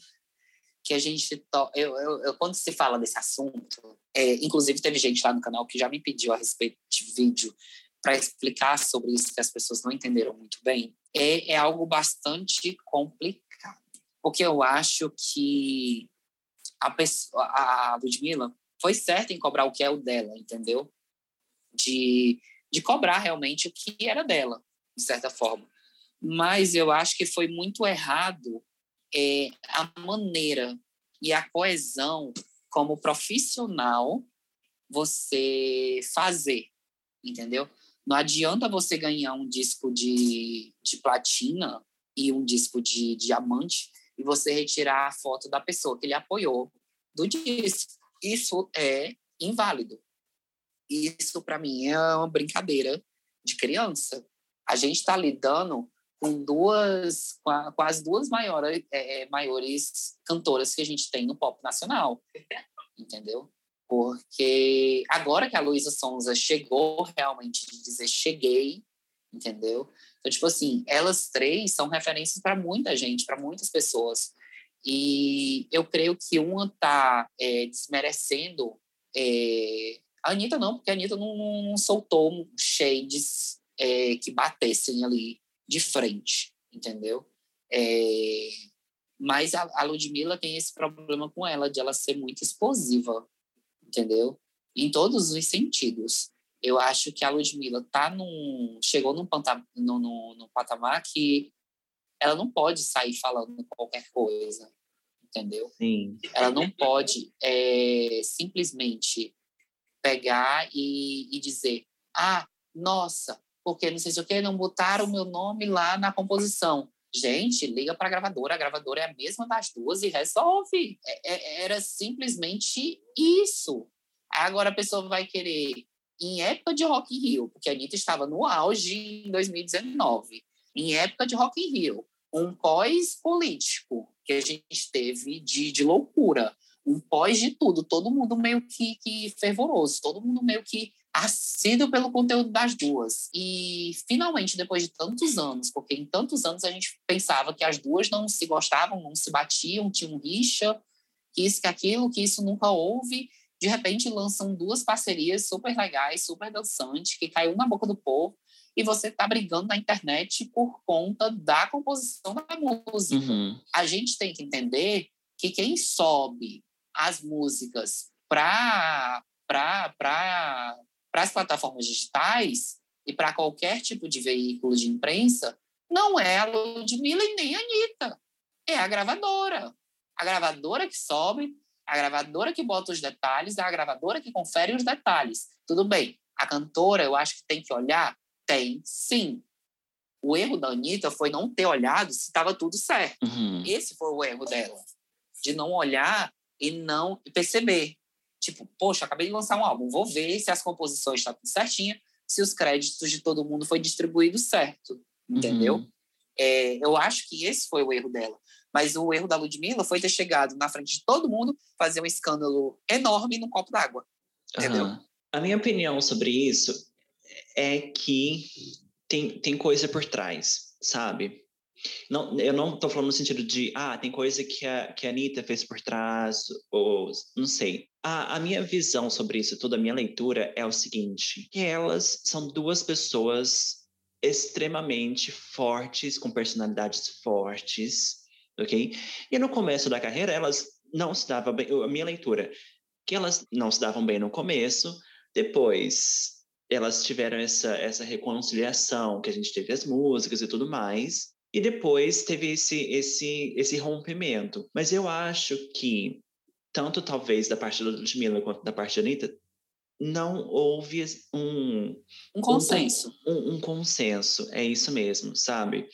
que a gente. To... Eu, eu, eu, quando se fala desse assunto, é, inclusive teve gente lá no canal que já me pediu a respeito de vídeo para explicar sobre isso que as pessoas não entenderam muito bem. É, é algo bastante complicado, porque eu acho que a, pessoa, a Ludmilla foi certa em cobrar o que é o dela, entendeu? De, de cobrar realmente o que era dela, de certa forma mas eu acho que foi muito errado é, a maneira e a coesão como profissional você fazer, entendeu? Não adianta você ganhar um disco de, de platina e um disco de diamante e você retirar a foto da pessoa que ele apoiou do disco. Isso é inválido. Isso, para mim, é uma brincadeira de criança. A gente está lidando com duas, com, as duas maiores, é, é, maiores cantoras que a gente tem no pop nacional, entendeu? Porque agora que a Luísa Sonza chegou realmente de dizer cheguei, entendeu? Então, tipo assim, elas três são referências para muita gente, para muitas pessoas. E eu creio que uma tá é, desmerecendo é, a Anitta não, porque a Anitta não, não soltou shades é, que batessem ali de frente, entendeu? É, mas a, a Ludmilla tem esse problema com ela, de ela ser muito explosiva, entendeu? Em todos os sentidos. Eu acho que a Ludmilla tá num, chegou num, panta, num, num, num patamar que ela não pode sair falando qualquer coisa, entendeu? Sim. Ela não pode é, simplesmente pegar e, e dizer, ah, nossa, porque não sei se o que, não botaram o meu nome lá na composição. Gente, liga para a gravadora, a gravadora é a mesma das duas e resolve. É, é, era simplesmente isso. Agora a pessoa vai querer, em época de Rock in Rio, porque a Anitta estava no auge em 2019, em época de Rock in Rio, um pós-político que a gente teve de, de loucura, um pós de tudo, todo mundo meio que, que fervoroso, todo mundo meio que assíduo pelo conteúdo das duas. E finalmente, depois de tantos anos, porque em tantos anos a gente pensava que as duas não se gostavam, não se batiam, tinham rixa, que isso, que aquilo, que isso nunca houve. De repente lançam duas parcerias super legais, super dançantes, que caiu na boca do povo, e você está brigando na internet por conta da composição da música. Uhum. A gente tem que entender que quem sobe as músicas para para as plataformas digitais e para qualquer tipo de veículo de imprensa, não é a Ludmilla e nem a Anitta. É a gravadora. A gravadora que sobe, a gravadora que bota os detalhes, a gravadora que confere os detalhes. Tudo bem. A cantora, eu acho que tem que olhar? Tem, sim. O erro da Anitta foi não ter olhado se estava tudo certo. Uhum. Esse foi o erro dela. De não olhar e não perceber. Tipo, poxa, acabei de lançar um álbum, vou ver se as composições estão tá tudo certinha, se os créditos de todo mundo foi distribuído certo, entendeu? Uhum. É, eu acho que esse foi o erro dela. Mas o erro da Ludmilla foi ter chegado na frente de todo mundo, fazer um escândalo enorme num copo d'água, entendeu? Uhum. A minha opinião sobre isso é que tem, tem coisa por trás, sabe? Não, eu não estou falando no sentido de, ah, tem coisa que a, que a Anitta fez por trás, ou não sei. A, a minha visão sobre isso, toda a minha leitura é o seguinte, que elas são duas pessoas extremamente fortes, com personalidades fortes, ok? E no começo da carreira, elas não se davam bem, a minha leitura, que elas não se davam bem no começo, depois elas tiveram essa, essa reconciliação, que a gente teve as músicas e tudo mais, e depois teve esse, esse, esse rompimento. Mas eu acho que tanto talvez da parte da Ludmilla quanto da parte da Anitta, não houve um... Um consenso. Um, um, consenso, é isso mesmo, sabe?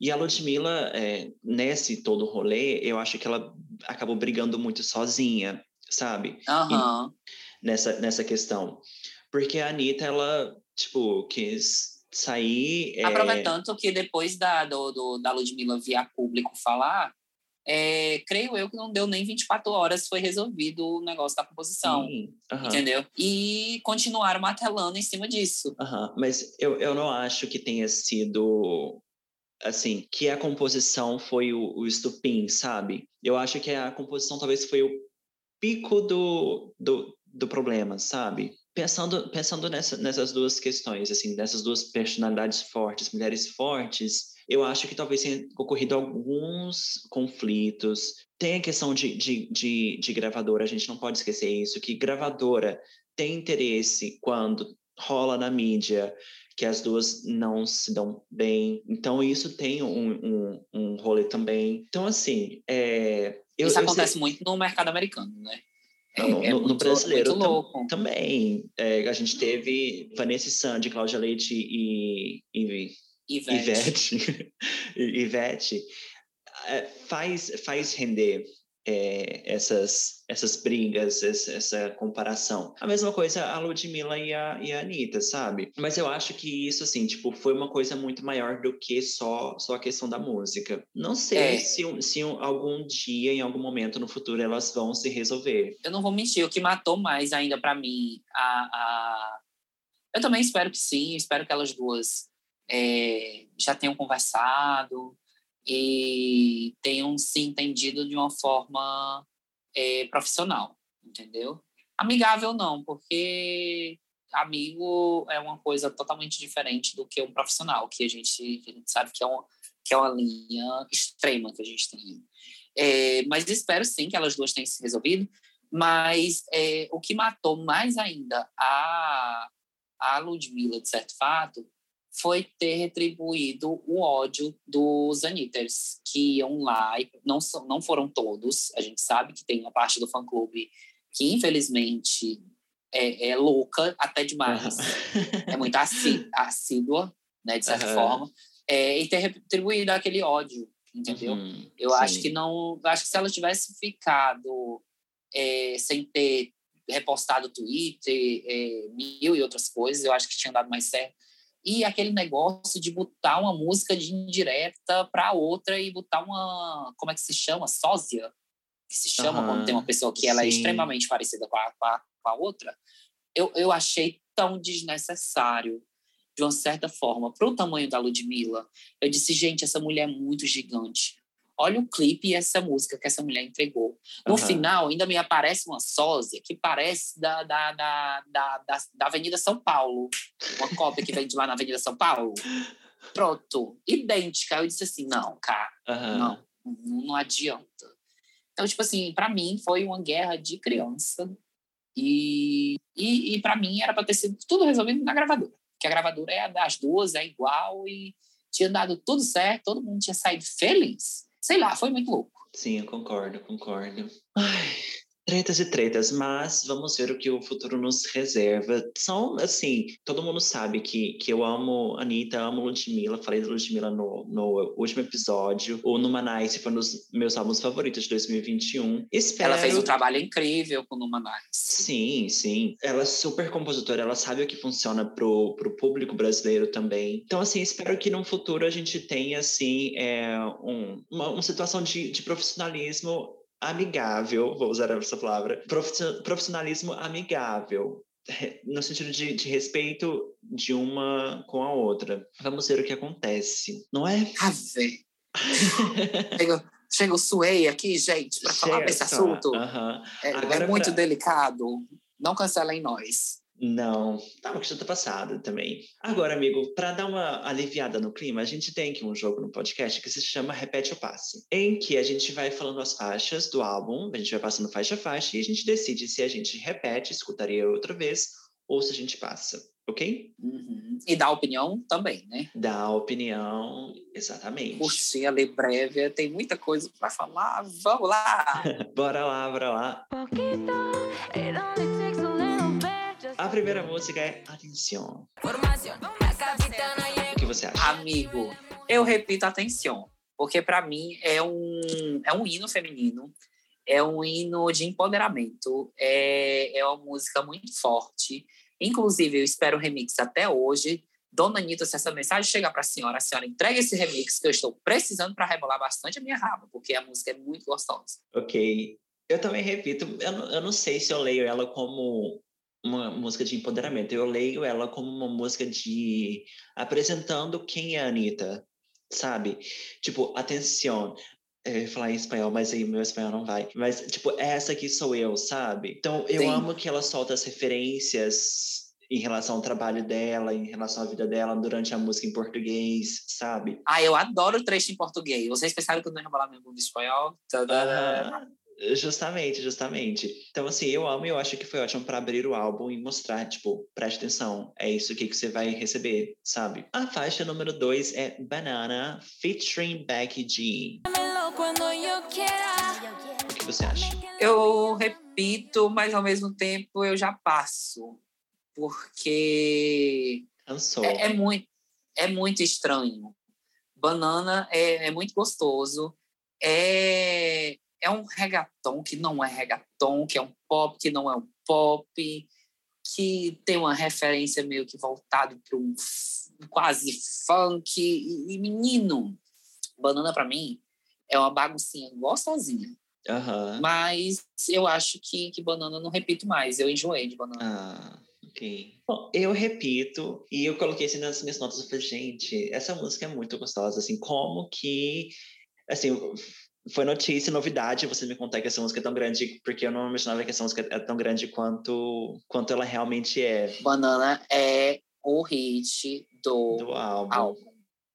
E a Ludmilla, é, nesse todo rolê, eu acho que ela acabou brigando muito sozinha, sabe? Uhum. nessa, nessa questão. Porque a Anitta, ela, tipo, quis sair... É... Aproveitando que depois da, do, do, da Ludmilla via público falar, é, creio eu que não deu nem 24 horas, foi resolvido o negócio da composição. Sim, Entendeu? E continuaram martelando em cima disso. Mas eu, eu não acho que tenha sido assim, que a composição foi o, o estupim, sabe? Eu acho que a composição talvez foi o pico do, do, do problema, sabe? Pensando, pensando nessa, nessas duas questões, assim, dessas duas personalidades fortes, mulheres fortes, eu acho que talvez tenha ocorrido alguns conflitos. Tem a questão de, de, de, de gravadora, a gente não pode esquecer isso, que gravadora tem interesse quando rola na mídia que as duas não se dão bem. Então, isso tem um, um, um rolê também. Então, assim, é, eu, isso eu acontece sei... muito no mercado americano, né? É, no, é no, no brasileiro tam, também. É, a gente teve Vanessa Sandy, Cláudia Leite e, e Ivete. Ivete, Ivete. É, faz, faz render é, essas, essas brigas, essa, essa, comparação. A mesma coisa a Ludmilla e a, e a Anitta, sabe? Mas eu acho que isso, assim, tipo, foi uma coisa muito maior do que só, só a questão da música. Não sei é. se, se algum dia, em algum momento no futuro, elas vão se resolver. Eu não vou mentir, o que matou mais ainda para mim, a, a... Eu também espero que sim, espero que elas duas é, já tenham conversado, e tenham se entendido de uma forma é, profissional, entendeu? Amigável não, porque amigo é uma coisa totalmente diferente do que um profissional, que a gente, a gente sabe que é, uma, que é uma linha extrema que a gente tem. É, mas espero sim que elas duas tenham se resolvido. Mas é, o que matou mais ainda a, a Ludmilla, de certo fato, foi ter retribuído o ódio dos Anitters, que iam lá, e não, são, não foram todos, a gente sabe que tem uma parte do fã-clube que, infelizmente, é, é, louca até demais, é muito assídua, né, de certa uhum. forma, é, e ter retribuído aquele ódio, entendeu? Uhum, eu sim. acho que não... acho que se ela tivesse ficado é, sem ter repostado o Twitter, é, mil e outras coisas, eu acho que tinha dado mais certo e aquele negócio de botar uma música de indireta para outra e botar uma, como é que se chama? Sósia, que se chama uhum, quando tem uma pessoa que ela é extremamente parecida com a, com a, com a outra. Eu, eu achei tão desnecessário, de uma certa forma, para o tamanho da Ludmilla. Eu disse, gente, essa mulher é muito gigante olha o clipe e essa música que essa mulher entregou. No uhum. final, ainda me aparece uma sósia que parece da, da, da, da, da, da Avenida São Paulo. Uma cópia que vem de lá na Avenida São Paulo. Pronto, idêntica. Eu disse assim, não, cara, uhum. não, não adianta. Então, tipo assim, para mim foi uma guerra de criança. E, e, e para mim era para ter sido tudo resolvido na gravadora. Que a gravadora é das duas, é igual e tinha dado tudo certo, todo mundo tinha saído feliz. Sei lá, foi muito louco. Sim, eu concordo, concordo. Ai, tretas e tretas, mas vamos ver o que o futuro nos reserva. São, assim, todo mundo sabe que, que eu amo Anitta, amo Ludmilla, falei da Ludmilla no, no último episódio. O Numanice foi um dos meus álbuns favoritos de 2021. Espero... Ela fez um trabalho incrível com o Numanice. Sim, sim. Ela é super compositora, ela sabe o que funciona pro, pro público brasileiro também. Então, assim, espero que no futuro a gente tenha, assim, é, um, uma, uma situação de, de profissionalismo amigável, vou usar essa palavra, profissionalismo amigável, no sentido de, de, respeito de uma com a outra. Vamos ver o que acontece, não é? Ave. chega, chega o Suei aqui, gente, para falar desse assunto. É, é, muito pra... delicado. Não cancelem nós. Não, tá uma questão tá passada também. Agora, amigo, para dar uma aliviada no clima, a gente tem aqui um jogo no podcast que se chama Repete o Passe, em que a gente vai falando as faixas do álbum, a gente vai passando faixa a faixa e a gente decide se a gente repete, escutaria outra vez, ou se a gente passa, ok? Uhum. E dá opinião também, né? Dá opinião, exatamente. Puxei ali breve, tem muita coisa para falar. Vamos lá! bora lá, bora lá. A primeira música é Atenção. O que você acha? Amigo, eu repito Atenção, porque para mim é um, é um hino feminino, é um hino de empoderamento, é, é uma música muito forte. Inclusive, eu espero o remix até hoje. Dona Anitta, se essa mensagem chegar para a senhora, a senhora entrega esse remix que eu estou precisando para rebolar bastante a minha raba, porque a música é muito gostosa. Ok. Eu também repito, eu não, eu não sei se eu leio ela como uma música de empoderamento. Eu leio ela como uma música de apresentando quem é a Anitta, sabe? Tipo, atenção. Eu ia falar em espanhol, mas aí meu espanhol não vai. Mas, tipo, essa aqui sou eu, sabe? Então, eu Sim. amo que ela solta as referências em relação ao trabalho dela, em relação à vida dela durante a música em português, sabe? Ah, eu adoro o trecho em português. Vocês pensaram que eu não ia falar mesmo de espanhol? Justamente, justamente. Então, assim, eu amo e eu acho que foi ótimo para abrir o álbum e mostrar, tipo, preste atenção, é isso aqui que você vai receber, sabe? A faixa número 2 é Banana, featuring Becky G. O que você acha? Eu repito, mas ao mesmo tempo eu já passo. Porque. Cansou. É, é muito, é muito estranho. Banana é, é muito gostoso. É é um reggaeton que não é reggaeton, que é um pop que não é um pop, que tem uma referência meio que voltado para um quase funk. E, e menino, banana para mim é uma baguncinha gostosinha. Uhum. Mas eu acho que, que banana não repito mais. Eu enjoei de banana. Ah, ok. Bom, eu repito e eu coloquei assim nas minhas notas. Eu falei, gente, essa música é muito gostosa. Assim, como que. Assim, foi notícia, novidade você me contar que essa música é tão grande, porque eu não imaginava que essa música é tão grande quanto, quanto ela realmente é. Banana é o hit do, do álbum. álbum.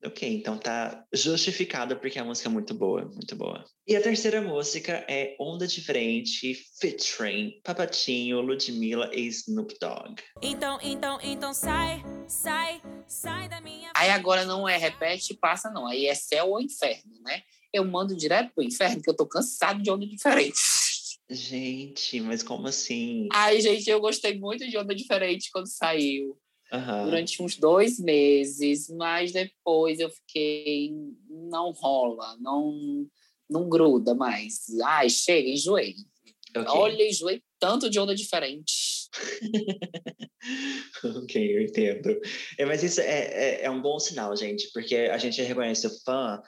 Ok, então tá justificado porque a música é muito boa, muito boa. E a terceira música é Onda Diferente, featuring Papatinho, Ludmilla e Snoop Dogg. Então, então, então sai, sai, sai da minha... Aí agora não é repete e passa não, aí é céu ou inferno, né? Eu mando direto pro inferno, porque eu tô cansado de onda diferente. Gente, mas como assim? Ai, gente, eu gostei muito de onda diferente quando saiu. Uhum. Durante uns dois meses, mas depois eu fiquei. Não rola, não, não gruda mais. Ai, chega, enjoei. Okay. Olha, enjoei tanto de onda diferente. ok, eu entendo. É, mas isso é, é, é, um bom sinal, gente, porque a gente reconhece o fã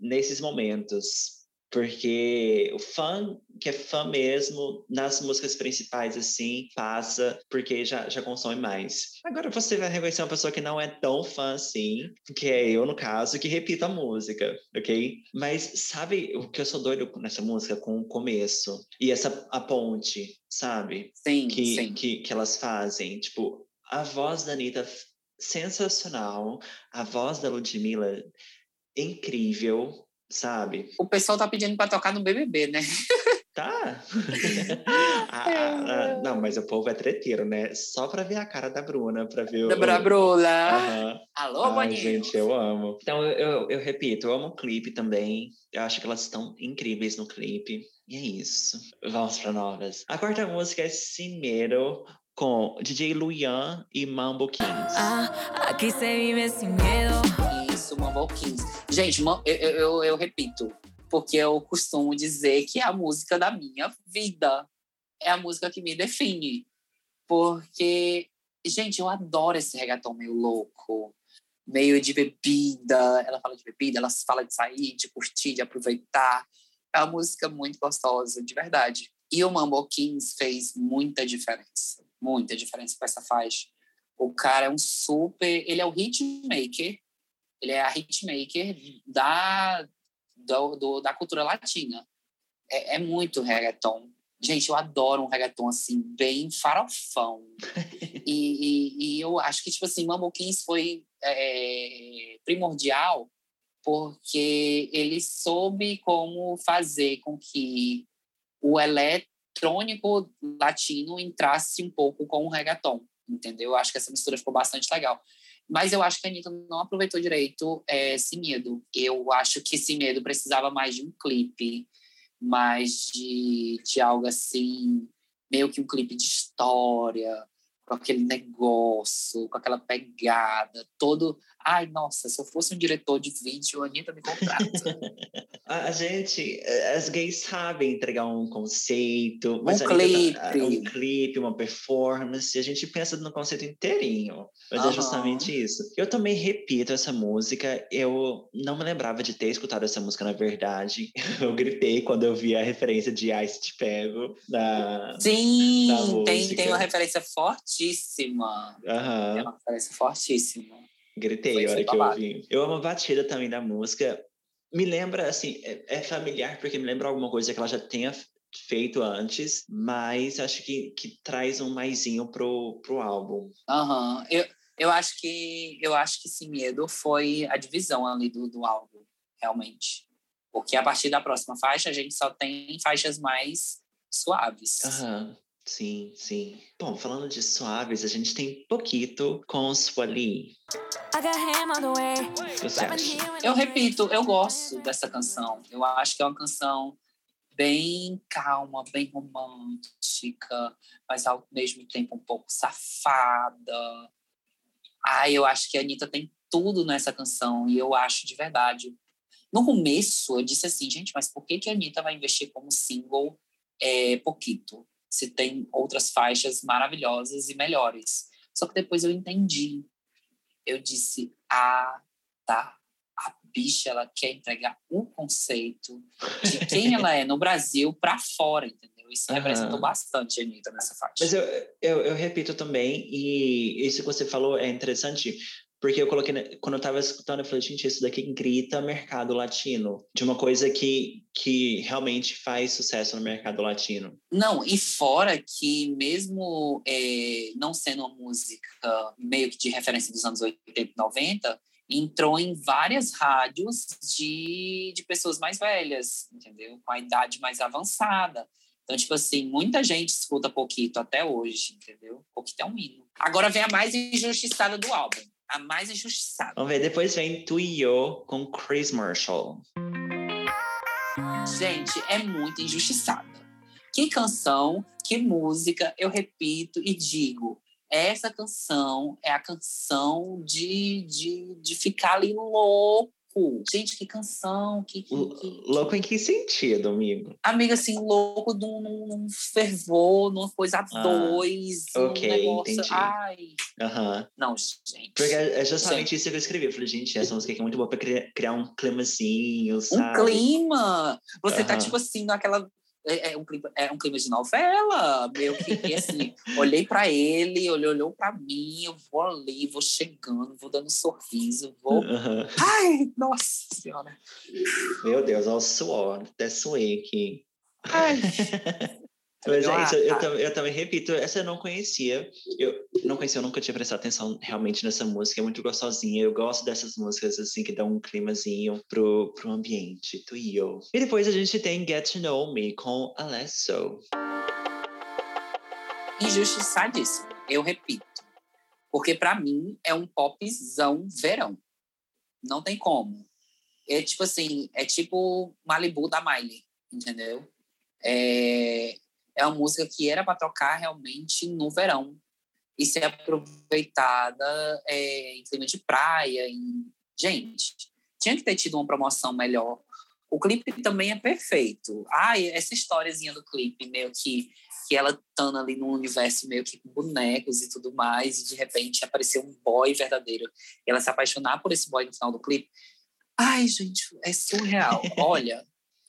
nesses momentos. Porque o fã, que é fã mesmo, nas músicas principais, assim, passa porque já, já consome mais. Agora você vai reconhecer uma pessoa que não é tão fã assim, que é eu, no caso, que repita a música, ok? Mas sabe o que eu sou doido nessa música? Com o começo. E essa a ponte, sabe? Sim, que, sim. Que, que elas fazem. Tipo, a voz da Anitta sensacional, a voz da Ludmilla incrível, sabe? O pessoal tá pedindo para tocar no BBB, né? Tá. ah, ah, não, mas o povo é treteiro, né? Só pra ver a cara da Bruna, pra ver o... Da Bruna. Uhum. Alô, Ai, Boninho. gente, eu amo. Então, eu, eu, eu, repito, eu amo o clipe também. Eu acho que elas estão incríveis no clipe. E é isso. Vamos pra novas. A quarta música é Cimeiro, com DJ Luian e Mambo Kings. Ah, aqui você vive sem medo isso, Kings. Gente, eu, eu, eu repito, porque eu costumo dizer que é a música da minha vida. É a música que me define. Porque, gente, eu adoro esse reggaeton meio louco, meio de bebida. Ela fala de bebida, ela fala de sair, de curtir, de aproveitar. É uma música muito gostosa, de verdade. E o Mambo Kings fez muita diferença, muita diferença com essa faixa. O cara é um super. Ele é o hitmaker ele é a hitmaker da, do, do, da cultura latina. É, é, muito reggaeton. Gente, eu adoro um reggaeton assim, bem farofão. e, e, e, eu acho que, tipo assim, Mambo Kings foi é, primordial porque ele soube como fazer com que o eletrônico latino entrasse um pouco com o reggaeton. entendeu? Eu acho que essa mistura ficou bastante legal. Mas eu acho que a Anitta não aproveitou direito é, Sem Medo. Eu acho que Sem Medo precisava mais de um clipe, mais de, de algo assim, meio que um clipe de história, com aquele negócio, com aquela pegada, todo. Ai, nossa, se eu fosse um diretor de vídeo, a Anitta me contrata. a, gente, as gays sabem entregar um conceito, um clipe. Tá, um clipe, uma performance, a gente pensa no conceito inteirinho. Mas uhum. é justamente isso. Eu também repito essa música, eu não me lembrava de ter escutado essa música, na verdade. Eu gritei quando eu vi a referência de Ice Te Pego na. Sim, na tem, tem uma referência fortíssima. Uhum. Tem uma referência fortíssima. Gritei a hora que eu ouvi. Eu amo a batida também da música. Me lembra, assim, é, é, familiar porque me lembra alguma coisa que ela já tenha feito antes, mas acho que, que traz um maisinho pro, pro álbum. Aham. Uhum. Eu, eu acho que eu acho que esse medo foi a divisão ali do, do álbum, realmente. Porque a partir da próxima faixa a gente só tem faixas mais suaves. Aham. Uhum. Sim, sim. Bom, falando de suaves, a gente tem Poquito com acha? Eu repito, eu gosto dessa canção. Eu acho que é uma canção bem calma, bem romântica, mas ao mesmo tempo um pouco safada. Ai, eu acho que a Anitta tem tudo nessa canção e eu acho de verdade. No começo, eu disse assim, gente, mas por que, que a Anitta vai investir como single é, Poquito? Se tem outras faixas maravilhosas e melhores. Só que depois eu entendi. Eu disse, ah, tá. A bicha, ela quer entregar o conceito de quem ela é no Brasil para fora, entendeu? Isso uhum. representou bastante a Anitta nessa faixa. Mas eu, eu, eu repito também, e isso que você falou é interessante, porque eu coloquei, quando eu estava escutando, eu falei, gente, isso daqui grita mercado latino, de uma coisa que, que realmente faz sucesso no mercado latino. Não, e fora que mesmo é, não sendo uma música meio que de referência dos anos 80 e 90, entrou em várias rádios de, de pessoas mais velhas, entendeu? Com a idade mais avançada. Então, tipo assim, muita gente escuta Pouquito até hoje, entendeu? Pouquito é um hino. Agora vem a mais injustiçada do álbum a mais injustiçada. Vamos ver, depois vem Tu e Eu com Chris Marshall. Gente, é muito injustiçada. Que canção, que música, eu repito e digo. Essa canção é a canção de, de, de ficar ali louco louco. Gente, que canção. Que, que, que, louco em que sentido, amigo? Amiga, assim, louco num, num fervor, numa coisa a ah, dois. Ok, negócio... entendi. Ai. Uhum. Não, gente. Porque é justamente gente. isso que eu escrevi. Eu falei, gente, essa música aqui é muito boa pra criar, criar um climazinho, sabe? Um clima! Você uhum. tá, tipo assim, naquela é, é, um clima, é um clima de novela, meio que assim, olhei para ele, ele olhou para mim, eu vou ali, vou chegando, vou dando um sorriso, vou. Uhum. Ai, nossa senhora! Meu Deus, olha o suor, até suei aqui. Ai. Mas é isso, eu, eu, eu, também repito, essa eu não conhecia. Eu não conhecia, eu nunca tinha prestado atenção realmente nessa música, é muito gostosinha. Eu gosto dessas músicas assim que dão um climazinho pro, pro ambiente, tu e eu. E depois a gente tem Get to Know Me com Alesso. Injustiçadíssimo, eu repito. Porque para mim é um popzão verão. Não tem como. É tipo assim, é tipo Malibu da Miley, entendeu? É, é uma música que era para tocar realmente no verão e ser aproveitada é, em clima de praia. Em... Gente, tinha que ter tido uma promoção melhor. O clipe também é perfeito. Ah, essa historiazinha do clipe, meio que, que ela estando ali num universo meio que com bonecos e tudo mais, e de repente apareceu um boy verdadeiro. E ela se apaixonar por esse boy no final do clipe. Ai, gente, é surreal. Olha,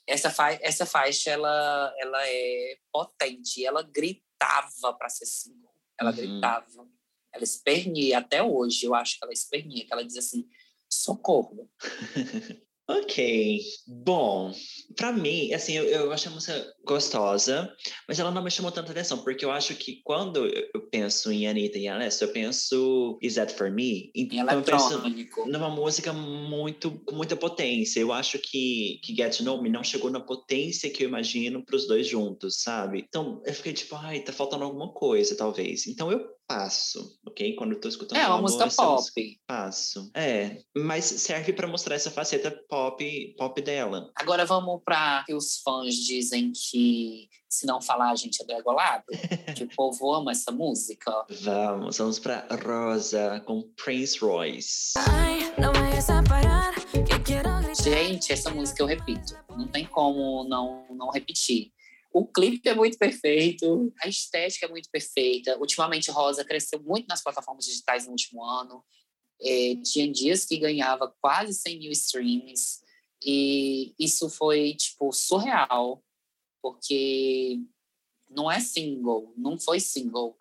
essa, fa essa faixa ela, ela é potente, ela gritava para ser single, ela uhum. gritava, ela espernia até hoje, eu acho que ela espernia, que ela diz assim, socorro. Ok, bom, para mim, assim, eu, eu acho a música gostosa, mas ela não me chamou tanta atenção, porque eu acho que quando eu penso em Anitta e Alessio, eu penso Is That For Me? Então eu penso numa música muito, com muita potência. Eu acho que, que Get To Know Me não chegou na potência que eu imagino para os dois juntos, sabe? Então, eu fiquei tipo, ai, tá faltando alguma coisa, talvez. Então, eu passo, ok? Quando eu tô escutando É um uma música essa música pop. passo. É, mas serve pra mostrar essa faceta pop, pop dela. Agora vamos para que os fãs dizem que se não falar a gente é degolado. que o povo ama essa música. Vamos, vamos pra Rosa com Prince Royce. Ay, no vayas a parar, que gritar. Gente, essa música eu repito. Não tem como não, não repetir. O clipe é muito perfeito, a estética é muito perfeita. Ultimamente, Rosa cresceu muito nas plataformas digitais no último ano. É, tinha dias que ganhava quase 100 mil streams. E isso foi, tipo, surreal. Porque não é single, não foi single.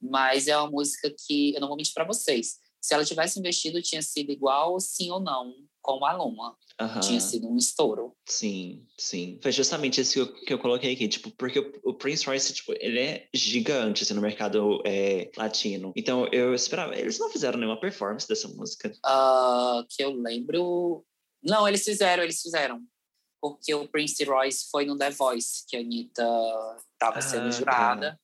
Mas é uma música que, eu não vou mentir para vocês, se ela tivesse investido, tinha sido igual sim ou não com a Luma. Aham. Tinha sido um estouro. Sim, sim. Foi justamente isso que eu, que eu coloquei aqui, tipo, porque o, o Prince Royce, tipo, ele é gigante, assim, no mercado é, latino. Então, eu esperava... Eles não fizeram nenhuma performance dessa música. Ah, que eu lembro. Não, eles fizeram, eles fizeram. Porque o Prince Royce foi no The Voice, que a Anitta estava Ah, sendo tá. jurada.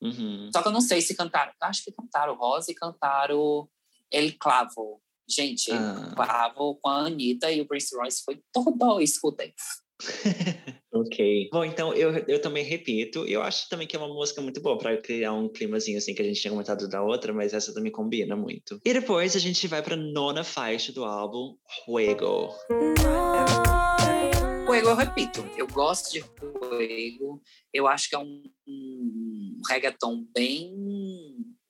Uhum. Só que eu não sei se cantaram. Acho que cantaram Rosa e cantaram El Clavo. Gente, El Ah. Clavo com a Anitta e o Prince Royce foi todo. Escutem. ok. Bom, então eu, eu também repito. Eu acho também que é uma música muito boa para criar um climazinho assim que a gente tinha comentado da outra, mas essa também combina muito. E depois a gente vai pra nona faixa do álbum, Juego. Fuego, eu repito, eu gosto de Fuego. Eu acho que é um, um reggaeton bem,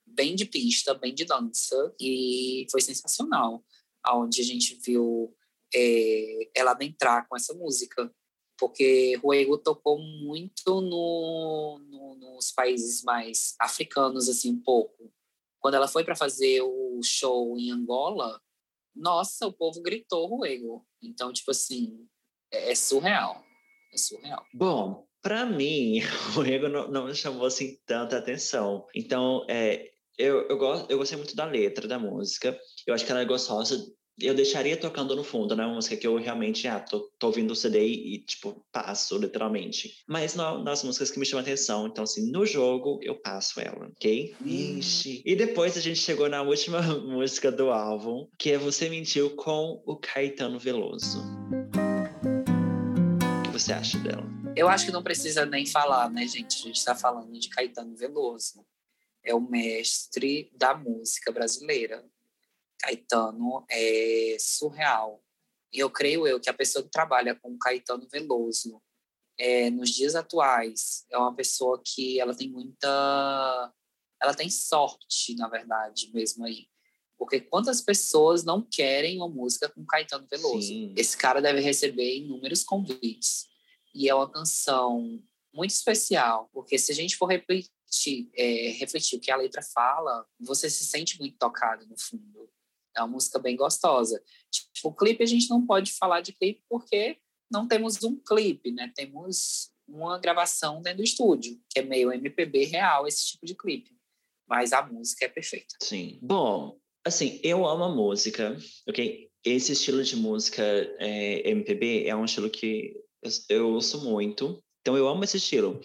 bem de pista, bem de dança. E foi sensacional. Onde a gente viu é, ela adentrar com essa música. Porque Fuego tocou muito no, no- nos países mais africanos, assim, um pouco. Quando ela foi para fazer o show em Angola, nossa, o povo gritou Fuego. Então, tipo assim, é, é surreal. É surreal. Bom, pra mim, o Ego não, não me chamou assim tanta atenção. Então, é, eu, eu, gosto, eu gostei muito da letra da música. Eu acho que ela é gostosa. Eu deixaria tocando no fundo, né? Uma música que eu realmente, ah, tô, tô ouvindo o CD e, tipo, passo, literalmente. Mas não nas músicas que me chamam atenção. Então, assim, no jogo, eu passo ela, ok? Ixi. E depois a gente chegou na última música do álbum, que é Você Mentiu com o Caetano Veloso. Que você acha dela? Eu acho que não precisa nem falar, né, gente? A gente está falando de Caetano Veloso. É o mestre da música brasileira. Caetano é surreal. E eu creio eu que a pessoa que trabalha com Caetano Veloso é, nos dias atuais é uma pessoa que ela tem muita ela tem sorte na verdade mesmo aí porque quantas pessoas não querem uma música com Caetano Veloso Sim. esse cara deve receber inúmeros convites e é uma canção muito especial porque se a gente for repetir é, refletir o que a letra fala você se sente muito tocado no fundo é uma música bem gostosa Tipo, o clipe a gente não pode falar de clipe porque não temos um clipe, né? Temos uma gravação dentro do estúdio, que é meio MPB real esse tipo de clipe. Mas a música é perfeita. Sim. Bom, assim, eu amo a música, ok? Esse estilo de música é, MPB é um estilo que eu, eu ouço muito, então eu amo esse estilo.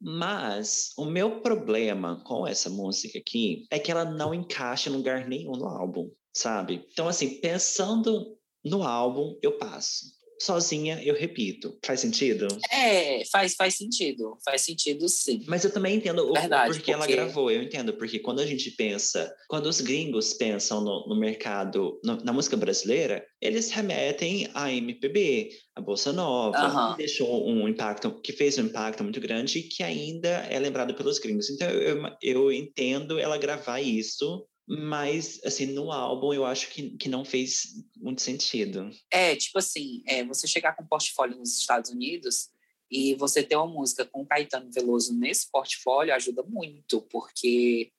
Mas o meu problema com essa música aqui é que ela não encaixa em lugar nenhum no álbum, sabe? Então, assim, pensando no álbum, eu passo. Sozinha, eu repito. Faz sentido? É, faz, faz sentido. Faz sentido, sim. Mas eu também entendo o Verdade, porquê ela porque- gravou. Eu entendo, porque quando a gente pensa, quando os gringos pensam no, no mercado, no- na música brasileira, eles remetem à MPB, à Bolsa Nova, que deixou um impacto, que fez um impacto muito grande e que ainda é lembrado pelos gringos. Então eu, eu entendo ela gravar isso, mas assim, no álbum eu acho que, que não fez muito sentido. É, tipo assim, é, você chegar com um portfólio nos Estados Unidos e você ter uma música com Caetano Veloso nesse portfólio ajuda muito, porque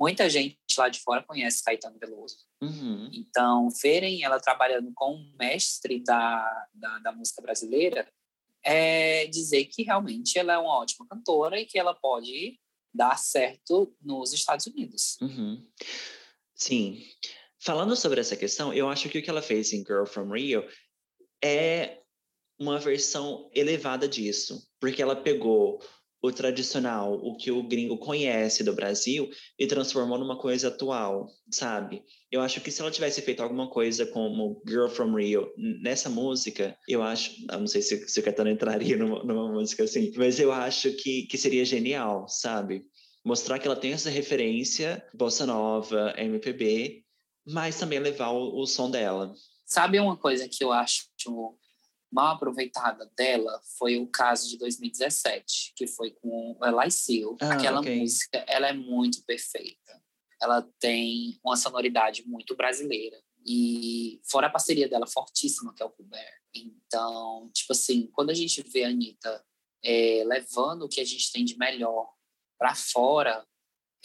muita gente lá de fora conhece Caetano Veloso. Uhum. Então, verem ela trabalhando com um mestre da, da, da música brasileira é dizer que realmente ela é uma ótima cantora e que ela pode dar certo nos Estados Unidos. Uhum. Sim. Falando sobre essa questão, eu acho que o que ela fez em Girl from Rio é uma versão elevada disso, porque ela pegou o tradicional, o que o gringo conhece do Brasil e transformou numa coisa atual, sabe? Eu acho que se ela tivesse feito alguma coisa como Girl from Rio nessa música, eu acho, eu não sei se, se o Caetano entraria numa, numa, música assim, mas eu acho que, que seria genial, sabe? Mostrar que ela tem essa referência, bossa nova, MPB, mas também levar o, o som dela. Sabe uma coisa que eu acho mal aproveitada dela foi o caso de 2017, que foi com Eli Seal. Ah, Aquela okay. música, ela é muito perfeita. Ela tem uma sonoridade muito brasileira. E fora a parceria dela fortíssima, que é o Colbert. Então, tipo assim, quando a gente vê a Anitta é, levando o que a gente tem de melhor para fora,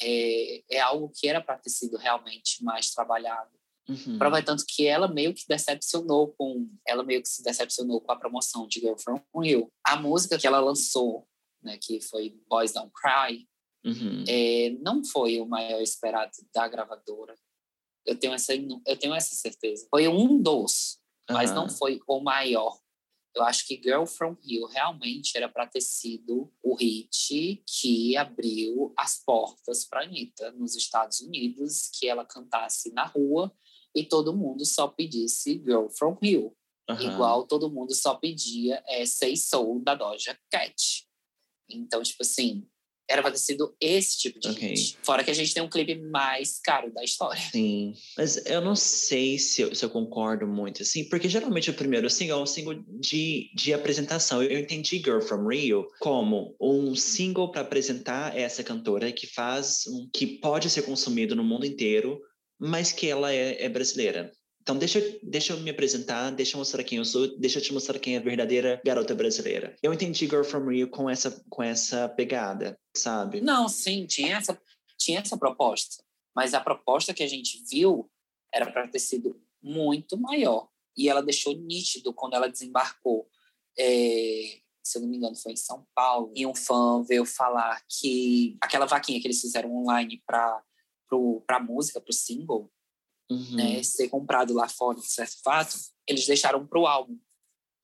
é, é algo que era para ter sido realmente mais trabalhado. Uhum. Prova é tanto que ela meio que decepcionou com ela meio que se decepcionou com a promoção de Girl From Rio. A música que ela lançou, né, que foi Boys Don't Cry, uhum. é, não foi o maior esperado da gravadora. Eu tenho essa eu tenho essa certeza. Foi um dos, uhum. mas não foi o maior. Eu acho que Girl From Rio realmente era para ter sido o hit que abriu as portas para Anitta nos Estados Unidos, que ela cantasse na rua e todo mundo só pedisse Girl From Rio. Uhum. Igual todo mundo só pedia é, Say Soul da Doja Cat. Então, tipo assim, era pra ter sido esse tipo de okay. Fora que a gente tem um clipe mais caro da história. Sim, mas eu não sei se eu, se eu concordo muito, assim, porque geralmente o primeiro single é um single de, de apresentação. Eu, eu entendi Girl From Rio como um single para apresentar essa cantora que faz, um, que pode ser consumido no mundo inteiro, mas que ela é, é brasileira. Então, deixa, deixa eu me apresentar, deixa eu mostrar quem eu sou, deixa eu te mostrar quem é a verdadeira garota brasileira. Eu entendi Girl From Rio com essa, com essa pegada, sabe? Não, sim, tinha essa, tinha essa proposta. Mas a proposta que a gente viu era para ter sido muito maior. E ela deixou nítido quando ela desembarcou. É, se eu não me engano, foi em São Paulo. E um fã veio falar que aquela vaquinha que eles fizeram online para para a música, para o single, uhum. né, ser comprado lá fora, de certo fato, eles deixaram para o álbum.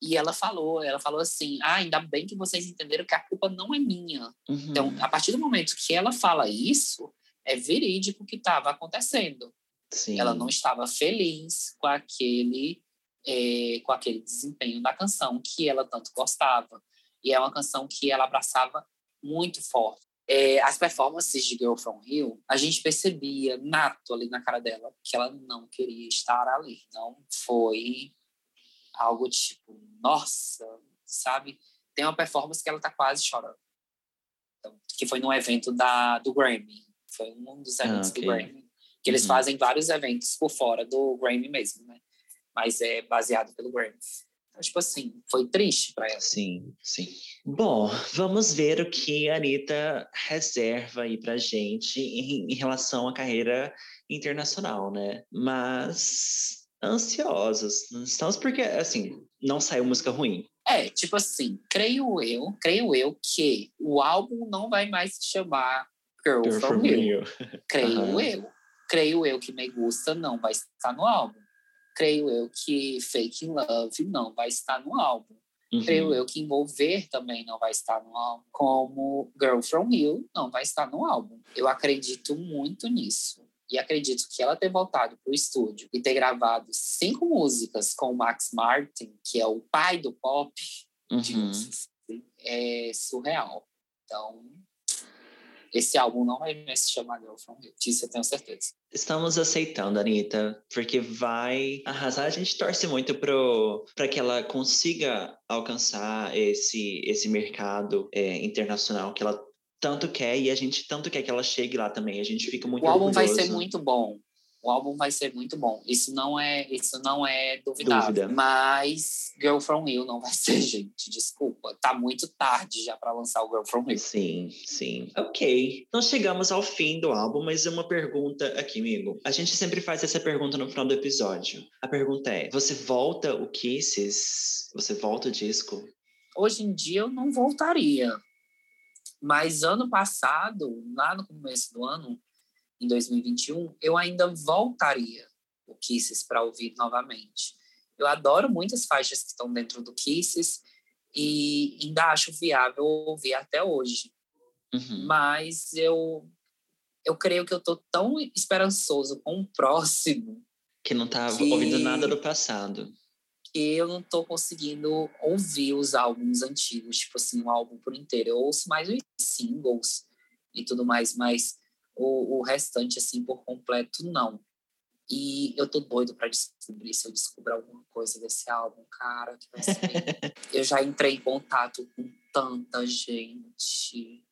E ela falou, ela falou assim, ah, ainda bem que vocês entenderam que a culpa não é minha. Uhum. Então, a partir do momento que ela fala isso, é verídico o que estava acontecendo. Sim. Ela não estava feliz com aquele, é, com aquele desempenho da canção que ela tanto gostava. E é uma canção que ela abraçava muito forte é, as performances de Girl From Rio, a gente percebia nato ali na cara dela que ela não queria estar ali. Não foi algo tipo, nossa, sabe? Tem uma performance que ela tá quase chorando. Então, que foi num evento da, do Grammy. Foi um dos eventos ah, okay. do Grammy. Que eles uhum. fazem vários eventos por fora do Grammy mesmo, né? Mas é baseado pelo Grammy. Então, tipo assim, foi triste para ela. Sim, sim. Bom, vamos ver o que a Anitta reserva aí pra gente em, em relação à carreira internacional, né? Mas ansiosos. Estamos porque, assim, não saiu música ruim. É, tipo assim, creio eu, creio eu que o álbum não vai mais se chamar Girl, Girl From, From You. Creio uhum. eu. Creio eu que Me Gusta não vai estar no álbum creio eu que Fake Love não vai estar no álbum. Uhum. Creio eu que Envolver também não vai estar no álbum. Como Girl From Hill não vai estar no álbum. Eu acredito muito nisso. E acredito que ela ter voltado para o estúdio e ter gravado cinco músicas com o Max Martin, que é o pai do pop, uhum. é surreal. Então, esse álbum não vai mais se chamar Girl From Hill. Disso eu tenho certeza. Estamos aceitando, Anitta, porque vai arrasar. A gente torce muito para que ela consiga alcançar esse, esse mercado é, internacional que ela tanto quer e a gente tanto quer que ela chegue lá também. A gente fica muito O álbum orgulhoso. vai ser muito bom o álbum vai ser muito bom. Isso não é, isso não é duvidável. Dúvida. Mas Girl From Hill não vai ser, gente. Desculpa. Tá muito tarde já para lançar o Girl From Hill. Sim, sim. Ok. Nós chegamos ao fim do álbum, mas uma pergunta aqui, amigo. A gente sempre faz essa pergunta no final do episódio. A pergunta é: você volta o Kisses? Você volta o disco? Hoje em dia eu não voltaria. Mas ano passado, lá no começo do ano, em 2021, eu ainda voltaria o Kisses para ouvir novamente. Eu adoro muitas faixas que estão dentro do Kisses e ainda acho viável ouvir até hoje. Uhum. Mas eu, eu creio que eu tô tão esperançoso com o próximo Que não tá Que- ouvindo nada do passado. que eu não tô conseguindo ouvir os álbuns antigos, tipo assim, um álbum por inteiro. Eu ouço mais os singles e tudo mais, mas o, o restante, assim, por completo, não. E eu tô doido para descobrir se eu descobrir alguma coisa desse álbum, cara, que vai ser Eu já entrei em contato com tanta gente.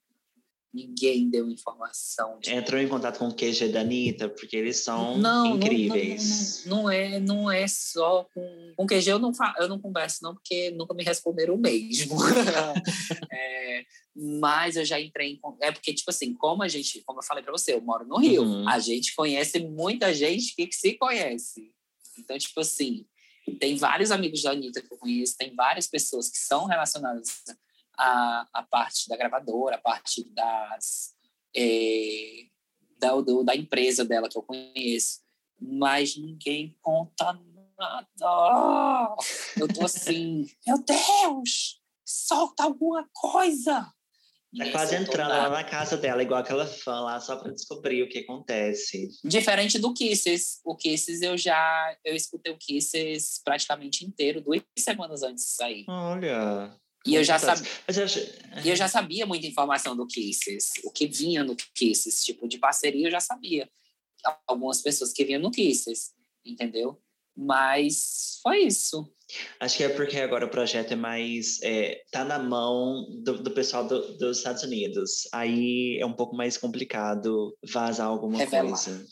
Ninguém deu informação. de Entrou em contato com o QG da Anitta, porque eles são não, incríveis. Não, não, não é, não é só com. Com QG eu não, fa, eu não converso, não, porque nunca me responderam mesmo. É, mas eu já entrei em. É porque, tipo assim, como a gente, como eu falei pra você, eu moro no Rio. Uhum. A gente conhece muita gente que se conhece. Então, tipo assim, tem vários amigos da Anitta que eu conheço, tem várias pessoas que são relacionadas à, à parte da gravadora, à parte das. é, da, do- da empresa dela que eu conheço. Mas ninguém conta nada. Eu tô assim, meu Deus, solta alguma coisa. Tá quase entrando lá na casa dela, igual aquela fã lá, só pra descobrir o que acontece. Diferente do Kisses. O Kisses eu já eu escutei o Kisses praticamente inteiro, duas semanas antes de sair. Olha. E eu já sabia, e eu já sabia muita informação do Kisses, o que vinha no Kisses, tipo de parceria eu já sabia. Algumas pessoas que vinham no Kisses, entendeu? Mas foi isso. Acho que é porque agora o projeto é mais. É, tá na mão do, do pessoal do- dos Estados Unidos. Aí é um pouco mais complicado vazar alguma Revelar. coisa.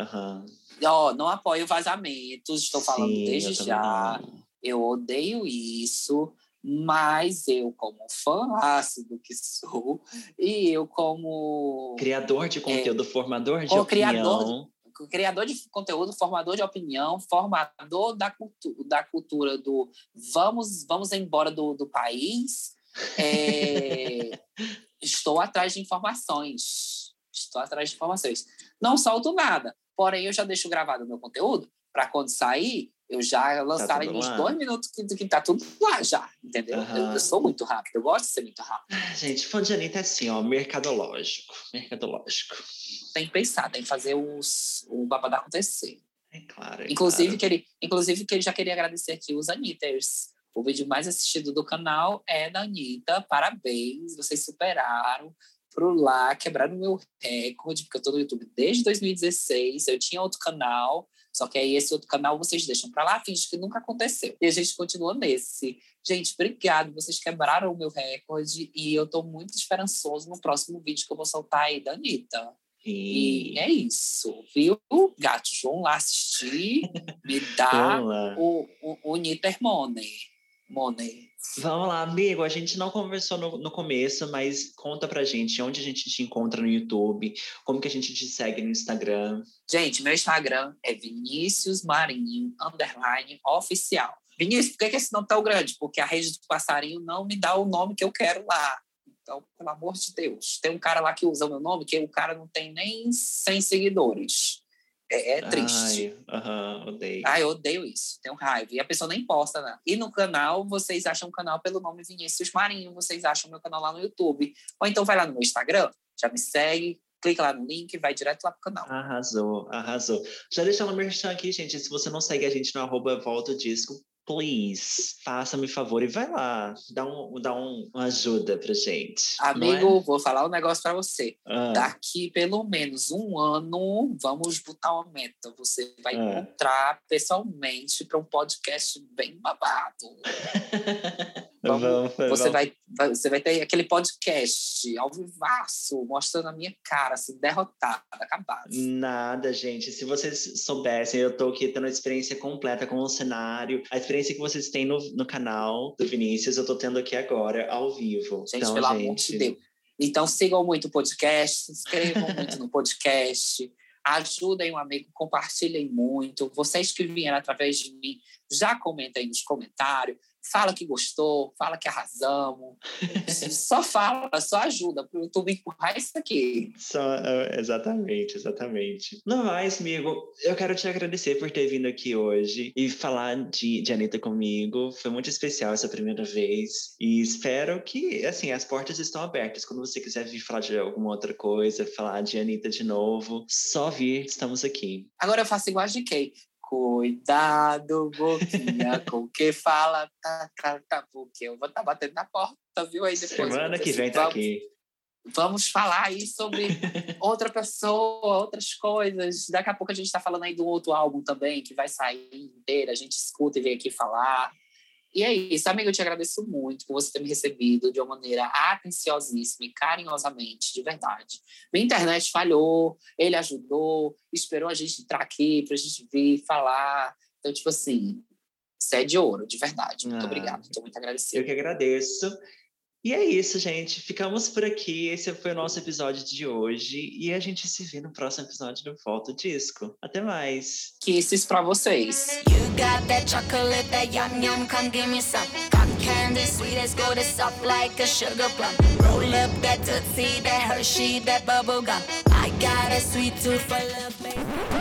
Aham. Ó, não apoio vazamentos, estou falando Sim, desde eu também já. não. Eu odeio isso, mas eu, como fã ácido que sou, e eu como Criador de conteúdo, formador de opinião. criador criador de conteúdo, formador de opinião, formador da, cultu da cultura do vamos, vamos embora do, do país, é, estou atrás de informações. Estou atrás de informações. Não solto nada, porém eu já deixo gravado o meu conteúdo para quando sair, eu já lançar em tudo uns lá. dois minutos que, que tá tudo lá já, entendeu? Eu, Aham. eu sou muito rápido, eu gosto de ser muito rápido. Ah, Gente, fã de Anitta é assim, ó, mercadológico. Mercadológico. Tem que pensar, tem que fazer os, o babado acontecer. É claro. é Inclusive, claro. que ele, inclusive, que ele já queria agradecer aqui os Anitters. O vídeo mais assistido do canal é da Anitta. Parabéns, vocês superaram. Pro lá, quebraram o meu recorde, porque eu tô no YouTube desde 2016. Eu tinha outro canal, só que aí esse outro canal vocês deixam pra lá, finge que nunca aconteceu. E a gente continua nesse. Gente, obrigado. Vocês quebraram o meu recorde e eu tô muito esperançoso no próximo vídeo que eu vou soltar aí da Anitta. E E... é isso, viu? Gatos, vão lá assistir, me dá o, o, o Niter Money. Money. Vamos lá, amigo. A gente não conversou no, no começo, mas conta pra gente onde a gente te encontra no YouTube, como que a gente te segue no Instagram. Gente, meu Instagram é Vinícius Marinho, underline, oficial. Vinícius, por que, que esse nome tão grande? Porque a rede do passarinho não me dá o nome que eu quero lá. Então, pelo amor de Deus. Tem um cara lá que usa o meu nome, que o cara não tem nem 100 seguidores. É, é triste. Ai, aham, odeio. Ah, eu odeio isso, tenho raiva. E a pessoa nem posta nada. E no canal, vocês acham o canal pelo nome Vinícius Marinho, vocês acham meu canal lá no YouTube. Ou então vai lá no meu Instagram, já me segue, clica lá no link e vai direto lá pro canal. Arrasou, arrasou. Já deixando o merchan aqui, gente. Se você não segue a gente no arroba Volta o Disco, please, faça-me favor e vai lá. Dá, um, dá um, uma ajuda pra gente. é? Amigo, vou falar um negócio para você. Ah, Daqui pelo menos um ano, vamos botar uma meta. Você vai Ah. encontrar pessoalmente para um podcast bem babado. Vamos- vamos, Você vamos. vai, vai- você vai ter aquele podcast ao vivaço, mostrando a minha cara, assim, derrotada, acabada. Nada, gente. Se vocês soubessem, eu tô aqui tendo a experiência completa com o cenário. A experiência que vocês têm no, no canal do Vinícius, eu tô tendo aqui agora, ao vivo. Gente, então, pelo amor gente, de Deus. Então, sigam muito o podcast, se inscrevam muito no podcast, ajudem um amigo, compartilhem muito. Vocês que vieram através de mim, já comentem nos comentários. Fala que gostou, fala que arrasamos. só fala, só ajuda para o YouTube empurrar isso aqui. Só, é, exatamente, exatamente. No mais, amigo, eu quero te agradecer por ter vindo aqui hoje e falar de, de Anitta comigo. Foi muito especial essa primeira vez. E espero que, assim, as portas estão abertas. Quando você quiser vir falar de alguma outra coisa, falar de Anitta de novo, só vir, estamos aqui. Agora eu faço igual a GK. Cuidado, boquinha, com o que fala, tá, tá, tá, porque eu vou estar tá batendo na porta, viu? Aí depois. Semana que vem tá vamos, aqui. Vamos falar aí sobre outra pessoa, outras coisas. Daqui a pouco a gente está falando aí do outro álbum também, que vai sair inteiro, a gente escuta e vem aqui falar. E é isso, amigo, eu te agradeço muito por você ter me recebido de uma maneira atenciosíssima e carinhosamente, de verdade. Minha internet falhou, ele ajudou, esperou a gente entrar aqui para a gente vir falar. Então, tipo assim, você é de ouro, de verdade. Muito ah, obrigado, estou muito agradecido. Eu que agradeço. E é isso, gente. Ficamos por aqui. Esse foi o nosso episódio de hoje. E a gente se vê no próximo episódio do Volta Disco. Até mais. Kisses pra vocês. You got that chocolate, that yum yum, come give me some. Cotton candy, sweet as gold, it's soft like a sugar plum. Roll up that tootsie, that Hershey, that bubble gum. I got a sweet tooth for love, baby.